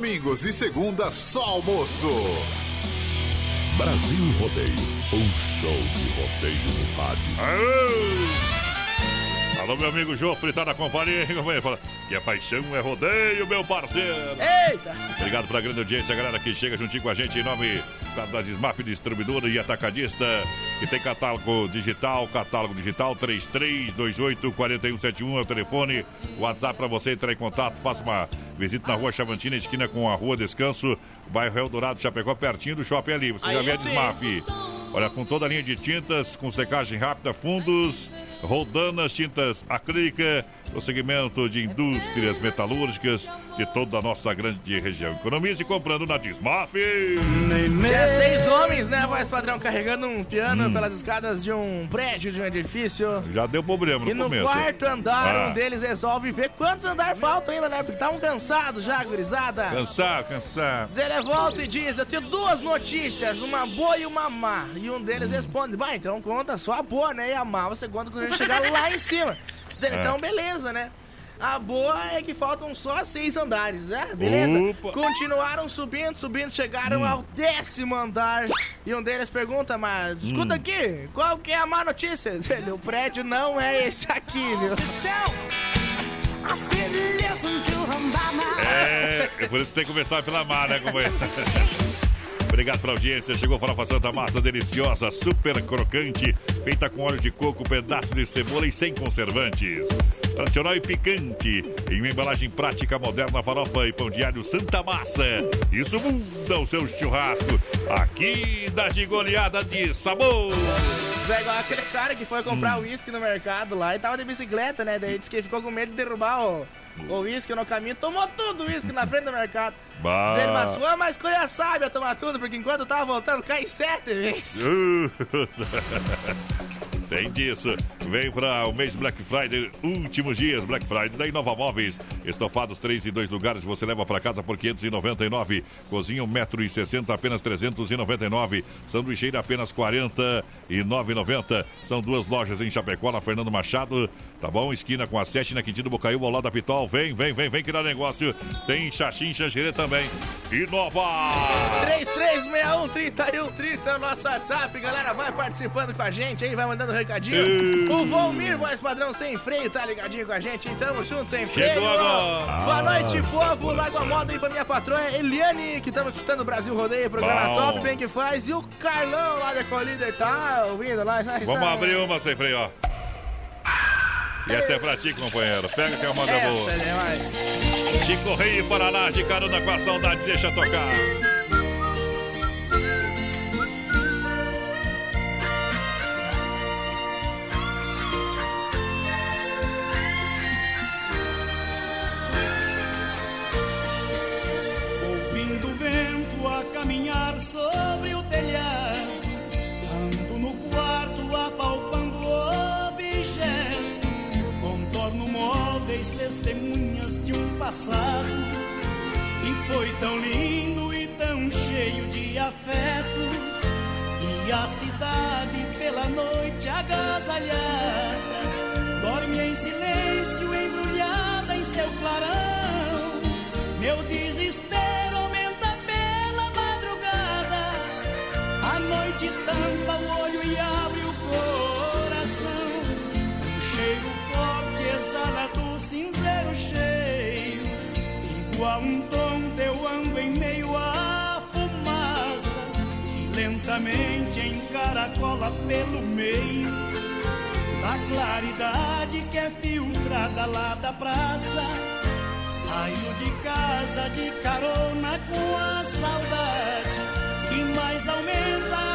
Domingos e segunda só almoço. Brasil Rodeio, um show de rodeio no rádio. Alô, meu amigo Jofre, tá na companhia, hein, companheiro? Fala, que a paixão é rodeio, meu parceiro. Eita! Obrigado pela grande audiência, galera que chega juntinho com a gente em nome da- das Smaf Distribuidora e Atacadista, que tem catálogo digital, catálogo digital 3328-4171 é o telefone, WhatsApp para você entrar em contato, faça uma visita na rua Chavantina, esquina com a rua Descanso, bairro Eldorado, Chapecó, pertinho do shopping ali. Você já Aí vê a. Smaf. Olha, com toda a linha de tintas, com secagem rápida, fundos, roldanas, tintas acrílica, no segmento de indústrias metalúrgicas de toda a nossa grande região. Economize comprando na Dismaf. Tinha seis homens, né, voz padrão, carregando um piano Hum. pelas escadas de um prédio, de um edifício. Já deu problema no E no começo. quarto andar, Ah. um deles resolve ver quantos andar faltam ainda, né? Porque estavam cansados já, gurizada. Cansar, cansar. Diz, Ele volta e diz: Eu tenho duas notícias, uma boa e uma má. E um deles responde: Vai, então conta só a boa, né? E a má você conta quando ele chegar lá em cima. Diz ele, É. então beleza, né? A boa é que faltam só seis andares, né? Beleza? Opa. Continuaram subindo, subindo, chegaram Hum. ao décimo andar. E um deles pergunta, mas escuta Hum. aqui, qual que é a má notícia? O prédio não é esse aqui, viu? É, é por isso que tem que começar pela mar, né, companheiro? (laughs) Obrigado pela audiência. Chegou a Farofa Santa, massa deliciosa, super crocante, feita com óleo de coco, pedaço de cebola e sem conservantes. Tradicional e picante, em uma embalagem prática, moderna, farofa e pão alho Santa Massa. Isso muda o seu churrasco. Aqui da gigoleada de sabor. É igual aquele cara que foi comprar uísque no mercado lá e tava de bicicleta, né? Daí disse que ficou com medo de derrubar o o uísque no caminho, tomou tudo o uísque na frente do mercado. Bah. Diz ele, mas foi uma escolha sábia tomar tudo, porque enquanto eu tava voltando, cai sete vezes. (laughs) Tem disso. Vem para o mês Black Friday, últimos dias Black Friday da Inova Móveis. Estofados 3 e 2 lugares você leva para casa por 599. Cozinha 1,60m apenas 399. Sanduicheira apenas 49,90. São duas lojas em Chapecó, na Fernando Machado. Tá bom? Esquina com a 7 na Quintino Bocaiúva ao lado da Pitol. Vem, vem, vem, vem que dá negócio. Tem Xaxim Xanxerê também. Inova! 3361-3130 é o nosso WhatsApp, galera. Vai participando com a gente aí, vai mandando recadinho. Ei. O Volmir, voz padrão sem freio, tá ligadinho com a gente. Então, tamo junto, sem freio. Chegou agora. Boa Ah, noite, povo. coração. Larga a moda aí pra minha patroa Eliane, que estamos escutando o Brasil Rodeio, programa Bom. top, bem que faz. E o Carlão lá da Colíder tá ouvindo lá. sai, Vamos sai. abrir uma sem freio, ó. E essa é pra ti, companheiro. Pega que é uma boa. né, vai. De Correio Paraná, de carona com a saudade, deixa tocar. passado que foi tão lindo e tão cheio de afeto e a cidade pela noite agasalhada dorme em silêncio embrulhada em seu clarão. Meu desespero aumenta pela madrugada a noite tampa o olho lentamente encaracola pelo meio. Da claridade que é filtrada lá da praça. Saio de casa de carona com a saudade que mais aumenta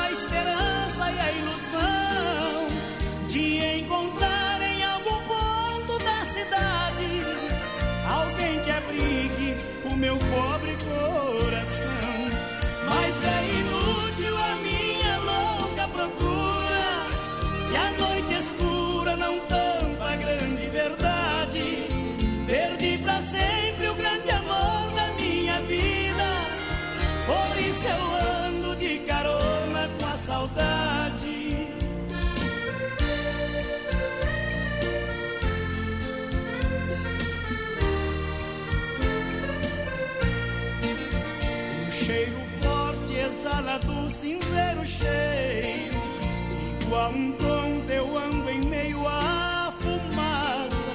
Um tonto eu ando em meio à fumaça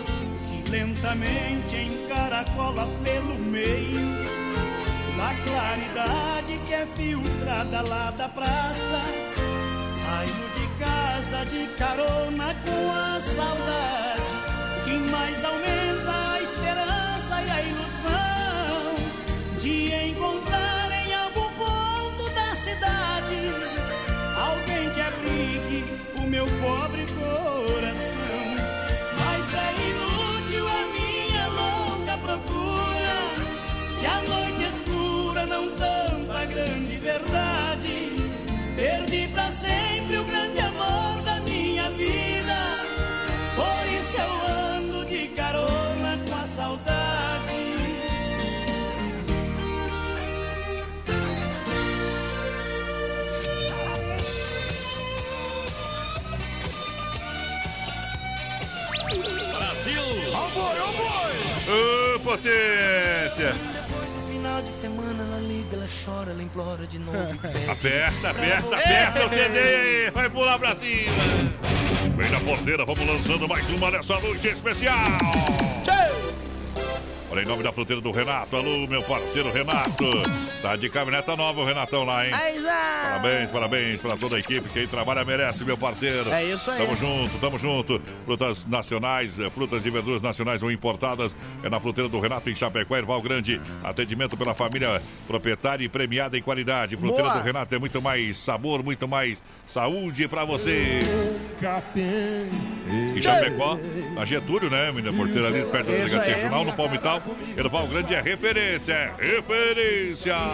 que lentamente encaracola pelo meio da claridade que é filtrada lá da praça. Saio de casa de carona com a saudade que mais aumenta a esperança e a ilusão de encontrar não tampa a grande verdade. Perdi pra sempre o grande amor da minha vida. Por isso eu ando de carona com a saudade. Brasil! Ó o boi, ó o boi! Ô, potência! Semana ela liga, ela chora, ela implora de novo. e pede. Aperta, aperta, aperta o CD aí! Vai pular pra cima! Vem na porteira, vamos lançando mais uma nessa noite especial! Olha, em nome da fruteira do Renato. Alô, meu parceiro Renato. Tá de caminhoneta nova o Renatão lá, hein? Zé. Parabéns, parabéns pra toda a equipe. Quem trabalha merece, meu parceiro. É isso aí. Tamo junto, tamo junto. Frutas nacionais, eh, frutas e verduras nacionais ou importadas. É na fruteira do Renato em Chapecó, Erval Grande. Atendimento pela família proprietária e premiada em qualidade. Fruteira Boa. do Renato é muito mais sabor, muito mais saúde pra você. Em Chapecó, a Getúlio, né, menina porteira ali perto da delegacia regional, no Palmital. Erval Grande é referência, é referência.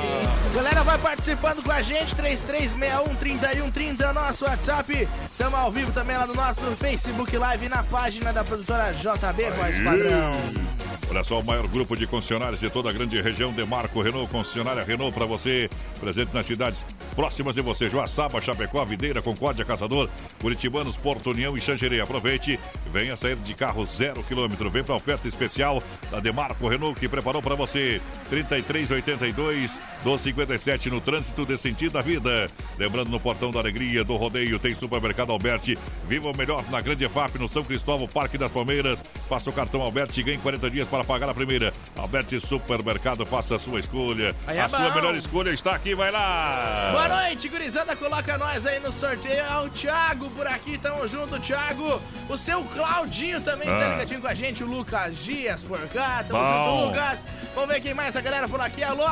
Galera, vai participando com a gente, 3361-3130 é o nosso WhatsApp. Estamos ao vivo também lá no nosso Facebook Live na página da produtora JB Voz Padrão. Olha só, o maior grupo de concessionários de toda a grande região, Demarco Renault, concessionária Renault para você, presente nas cidades próximas de você, Joaçaba, Chapecó, Videira, Concórdia, Caçador, Curitibanos, Porto União e Xanxerê. Aproveite, venha sair de carro zero quilômetro, vem para a oferta especial da Demarco Renault que preparou para você, 3382 1257 no trânsito de sentido da vida. Lembrando, no Portão da Alegria, do Rodeio, tem Supermercado Alberti, viva o melhor na Grande FAP, no São Cristóvão, Parque das Palmeiras, faça o cartão Alberti e ganhe 40 dias para pagar a primeira. Alberti Supermercado, faça a sua escolha. Aí é a sua bom. melhor escolha está aqui, vai lá! Boa noite, gurizada. Coloca nós aí no sorteio. É o Thiago por aqui. Tamo junto, Thiago. O seu Claudinho também tá Ah. ligadinho com a gente. O Lucas Dias por cá. Tamo Bom. junto, Lucas. Vamos ver quem mais a galera por aqui. Alô,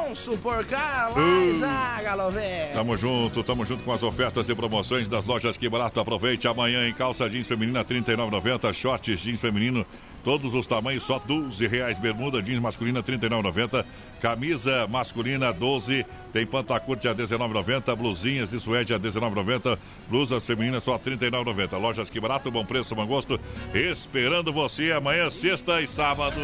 Alonso por cá. Uh. Mais a galové. Tamo junto, tamo junto com as ofertas e promoções das lojas Que Barato. Aproveite amanhã em calça jeans feminina R$ 39,90, shorts jeans feminino todos os tamanhos só 12 reais. Bermuda jeans masculina R$ 39,90, camisa masculina 12, tem pantacurte a R$ 19,90, blusinhas de suede a R$ 19,90, blusas femininas só R$ 39,90. Lojas Que Barato, bom preço, bom gosto, esperando você amanhã, sexta e sábado.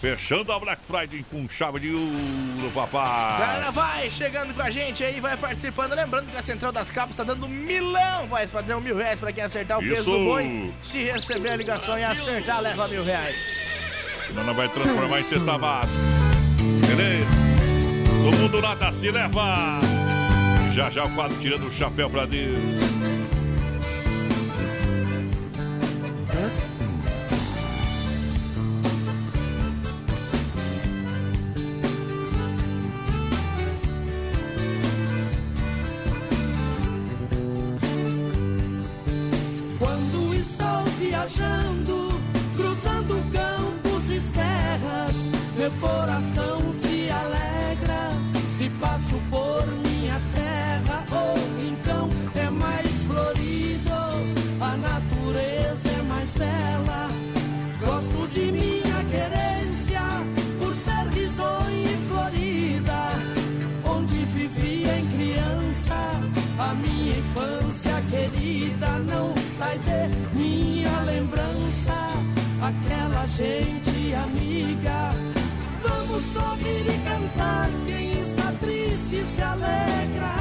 Fechando a Black Friday com chave de ouro, papai. Galera, vai chegando com a gente aí, vai participando. Lembrando que a Central das Capas tá dando milão, vai padrão mil reais pra quem acertar o peso Isso. do boi. Se receber a ligação e acertar, leva mil reais. Senão não vai transformar em cesta básica. beleza? O mundo nada se leva. Já já o quadro tirando o chapéu pra Deus. Viajando, cruzando campos e serras, meu coração se alegra. Se passo por minha terra, o rincão é mais florido, a natureza é mais bela. Gosto de minha querência por ser risonha e florida, onde vivia em criança. A minha infância querida não sai de gente amiga. Vamos sorrir e cantar. Quem está triste se alegra.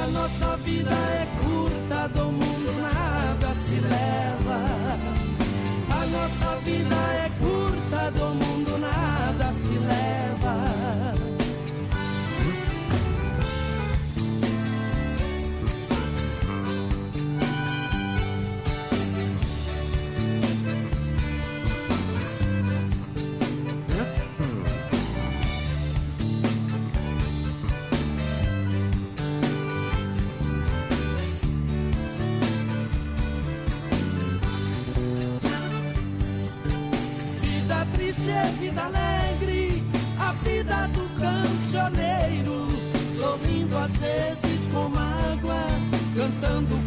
A nossa vida é curta, do mundo nada se leva. A nossa vida é cantando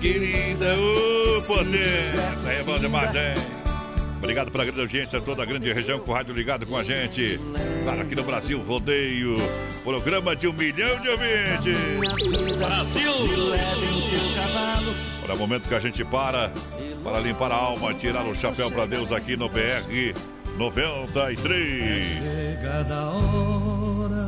Querida, ô potência, é bom demais, hein? Obrigado pela grande audiência, toda a grande região com o rádio ligado com a gente. Claro, aqui no Brasil, rodeio, programa de um milhão de ouvintes. Brasil! Para o momento que a gente para, para limpar a alma, tirar o chapéu para Deus aqui no BR 93. Chegada a hora,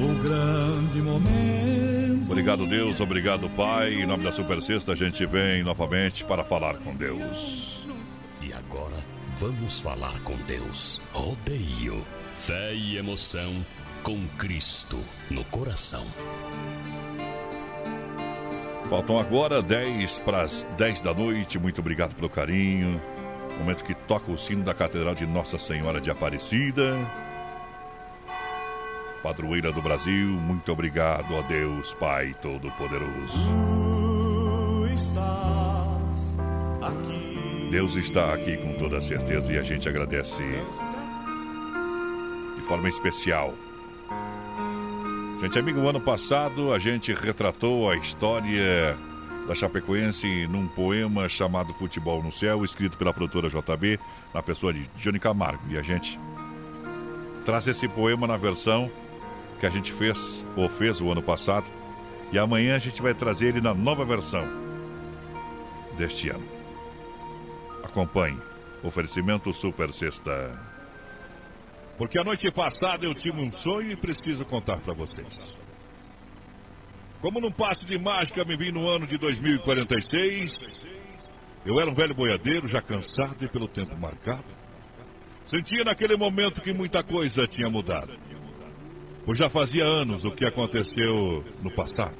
o grande momento. Obrigado, Deus. Obrigado, Pai. Em nome da Super Sexta, a gente vem novamente para falar com Deus. E agora vamos falar com Deus. Rodeio, fé e emoção com Cristo no coração. Faltam agora 10 para as 10 da noite. Muito obrigado pelo carinho. Momento que toca o sino da Catedral de Nossa Senhora de Aparecida. Padroeira do Brasil, muito obrigado a Deus, Pai Todo-Poderoso. Tu estás aqui. Deus está aqui com toda certeza e a gente agradece de forma especial. Gente, amigo, o ano passado a gente retratou a história da Chapecoense num poema chamado Futebol no Céu, escrito pela produtora JB, na pessoa de Johnny Camargo. E a gente traz esse poema na versão que a gente fez, ou fez o ano passado, e amanhã a gente vai trazer ele na nova versão deste ano. Acompanhe. Oferecimento Super Sexta. Porque a noite passada eu tive um sonho e preciso contar para vocês. Como num passo de mágica me vi no ano de 2046, eu era um velho boiadeiro, já cansado e pelo tempo marcado. Sentia naquele momento que muita coisa tinha mudado. Pois já fazia anos o que aconteceu no passado.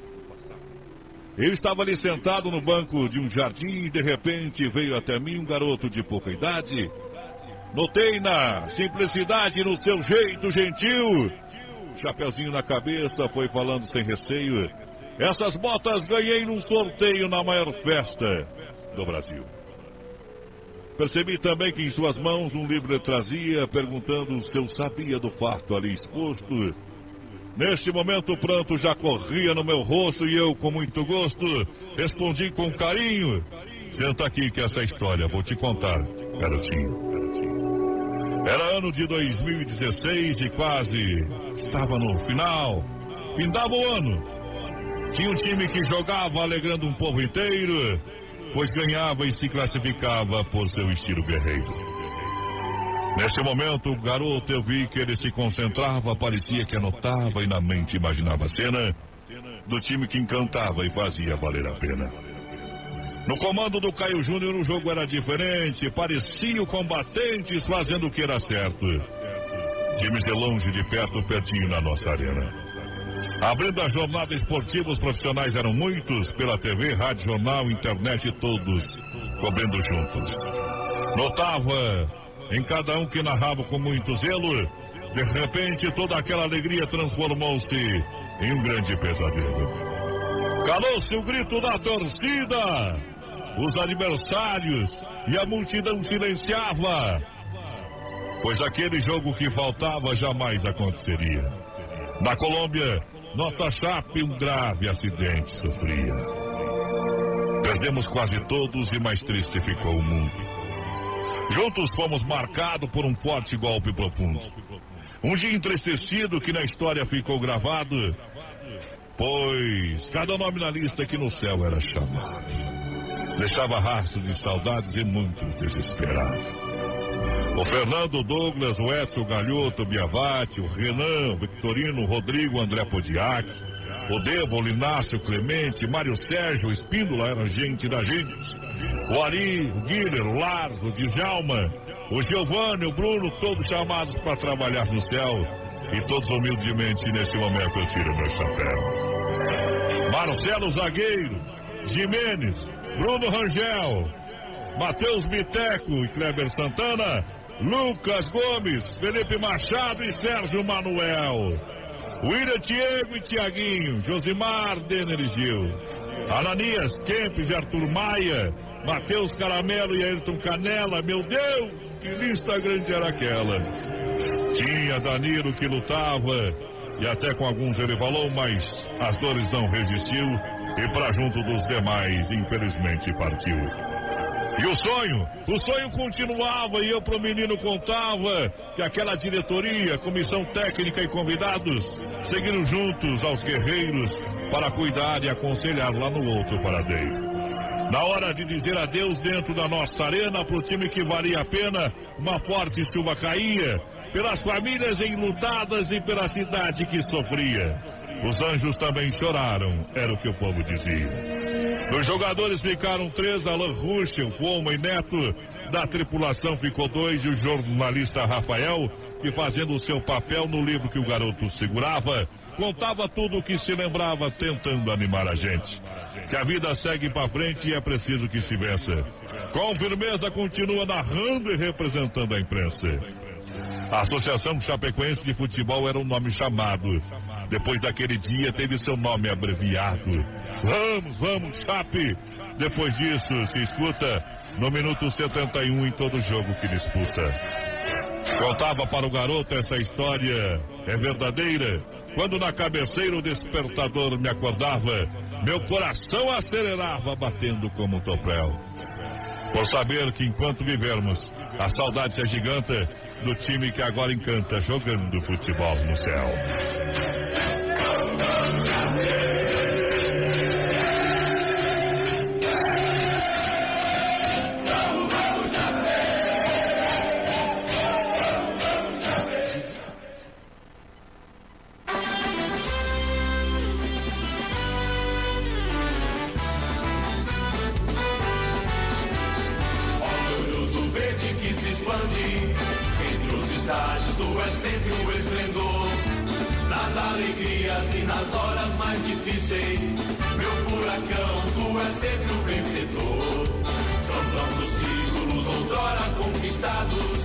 Eu estava ali sentado no banco de um jardim e de repente veio até mim um garoto de pouca idade. Notei na simplicidade, no seu jeito gentil. Chapeuzinho na cabeça, foi falando sem receio. Essas botas ganhei num sorteio na maior festa do Brasil. Percebi também que em suas mãos um livro trazia, perguntando se eu sabia do fato ali exposto. Neste momento o pranto já corria no meu rosto e eu, com muito gosto, respondi com carinho: Senta aqui que essa história vou te contar, garotinho. Era ano de 2016 e quase estava no final. Findava o ano. Tinha um time que jogava alegrando um povo inteiro pois ganhava e se classificava por seu estilo guerreiro. Nesse momento, o garoto eu vi que ele se concentrava, parecia que anotava e na mente imaginava a cena do time que encantava e fazia valer a pena. No comando do Caio Júnior, o jogo era diferente, parecia combatentes fazendo o que era certo. Times de longe, de perto, pertinho na nossa arena. Abrindo a jornada esportiva, os profissionais eram muitos, pela TV, rádio, jornal, internet, todos cobrindo juntos. Notava em cada um que narrava com muito zelo, de repente toda aquela alegria transformou-se em um grande pesadelo. Calou-se o grito da torcida, os adversários e a multidão silenciava, pois aquele jogo que faltava jamais aconteceria. Na Colômbia, nossa chape um grave acidente sofria. Perdemos quase todos e mais triste ficou o mundo. Juntos fomos marcados por um forte golpe profundo. Um dia entristecido que na história ficou gravado, pois cada nome na lista que no céu era chamado. Deixava rastros de saudades e muito desesperado. O Fernando Douglas, o Edson Galhoto, o Biavati, o Renan, o Victorino, o Rodrigo, o André Podiac, o Devo, o Linácio, o Clemente, Mário Sérgio, o Espíndola era gente da gente. O Ari, o Guilher, o Lars, o Djalma, o Giovanni, o Bruno, todos chamados para trabalhar no céu. E todos humildemente nesse momento eu tiro meu chapéu. Marcelo Zagueiro, Jimenez, Bruno Rangel, Matheus Biteco e Kleber Santana, Lucas Gomes, Felipe Machado e Sérgio Manuel. William Diego e Tiaguinho, Josimar Denner Gil. Ananias Kempes e Arthur Maia, Matheus Caramelo e Ayrton Canela. Meu Deus, que lista grande era aquela. Tinha Danilo que lutava e até com alguns ele falou, mas as dores não resistiu e para junto dos demais, infelizmente partiu. E o sonho? O sonho continuava e eu pro menino contava que aquela diretoria, comissão técnica e convidados seguiram juntos aos guerreiros para cuidar e aconselhar lá no outro paradeiro. Na hora de dizer adeus dentro da nossa arena pro time que valia a pena, uma forte chuva caía, pelas famílias enlutadas e pela cidade que sofria. Os anjos também choraram, era o que o povo dizia. Os jogadores ficaram três, Alan Ruschel, Foma e Neto. Da tripulação ficou dois e o jornalista Rafael, que fazendo o seu papel no livro que o garoto segurava, contava tudo o que se lembrava, tentando animar a gente. Que a vida segue para frente e é preciso que se vença. Com firmeza continua narrando e representando a imprensa. A Associação Chapecoense de Futebol era um nome chamado. Depois daquele dia teve seu nome abreviado. Vamos, vamos, Chape! Depois disso, se escuta no minuto 71 em todo jogo que disputa. Contava para o garoto essa história é verdadeira. Quando na cabeceira o despertador me acordava, meu coração acelerava batendo como um topel. Por saber que enquanto vivermos, a saudade se agiganta do time que agora encanta jogando futebol no céu. Difíceis, meu furacão, tu és sempre o vencedor. São tantos títulos outrora conquistados,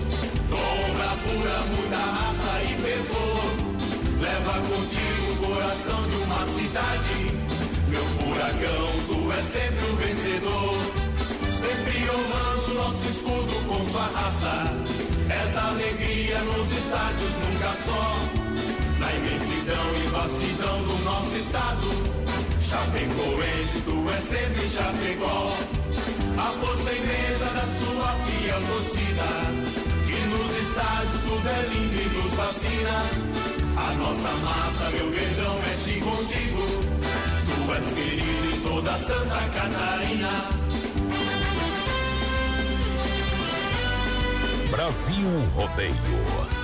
com bravura, muita raça e fervor. Leva contigo o coração de uma cidade dragão, tu és sempre o vencedor. Sempre honrando nosso escudo com sua raça. És alegria nos estádios, nunca só. Na imensidão e vastidão do nosso estado. Chapecoense, tu és sempre Chapecó. A força imensa da sua fiel torcida. Que nos estádios tudo é lindo e nos fascina. A nossa massa, meu verdão, mexe contigo. Tu és querido em toda Santa Catarina. Brasil Rodeio.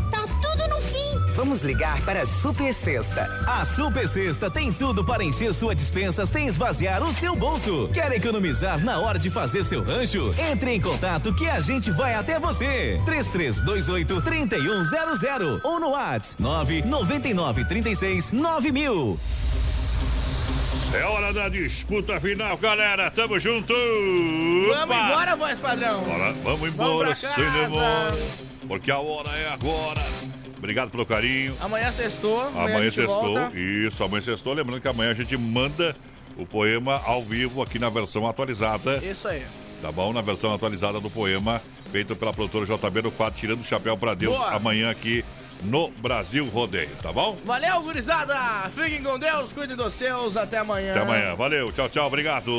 tá tudo no fim. Vamos ligar para a Super Sexta. A Super Sexta tem tudo para encher sua dispensa sem esvaziar o seu bolso. Quer economizar na hora de fazer seu rancho? Entre em contato que a gente vai até você. 3328 3100 ou no WhatsApp 999 36 9000. É hora da disputa final, galera. Tamo junto. Vamos embora, voz padrão. Bora, vamos embora, sem demora. Porque a hora é agora. Obrigado pelo carinho. Amanhã sextou. Amanhã, a gente sextou. volta. Isso, amanhã sextou. Lembrando que amanhã a gente manda o poema ao vivo aqui na versão atualizada. Isso aí. Tá bom? Na versão atualizada do poema, feito pela produtora JB do quadro Tirando o Chapéu pra Deus, Boa. amanhã aqui no Brasil Rodeio, tá bom? Valeu, gurizada. Fiquem com Deus, cuidem dos seus. Até amanhã. Até amanhã. Valeu, tchau, tchau, obrigado.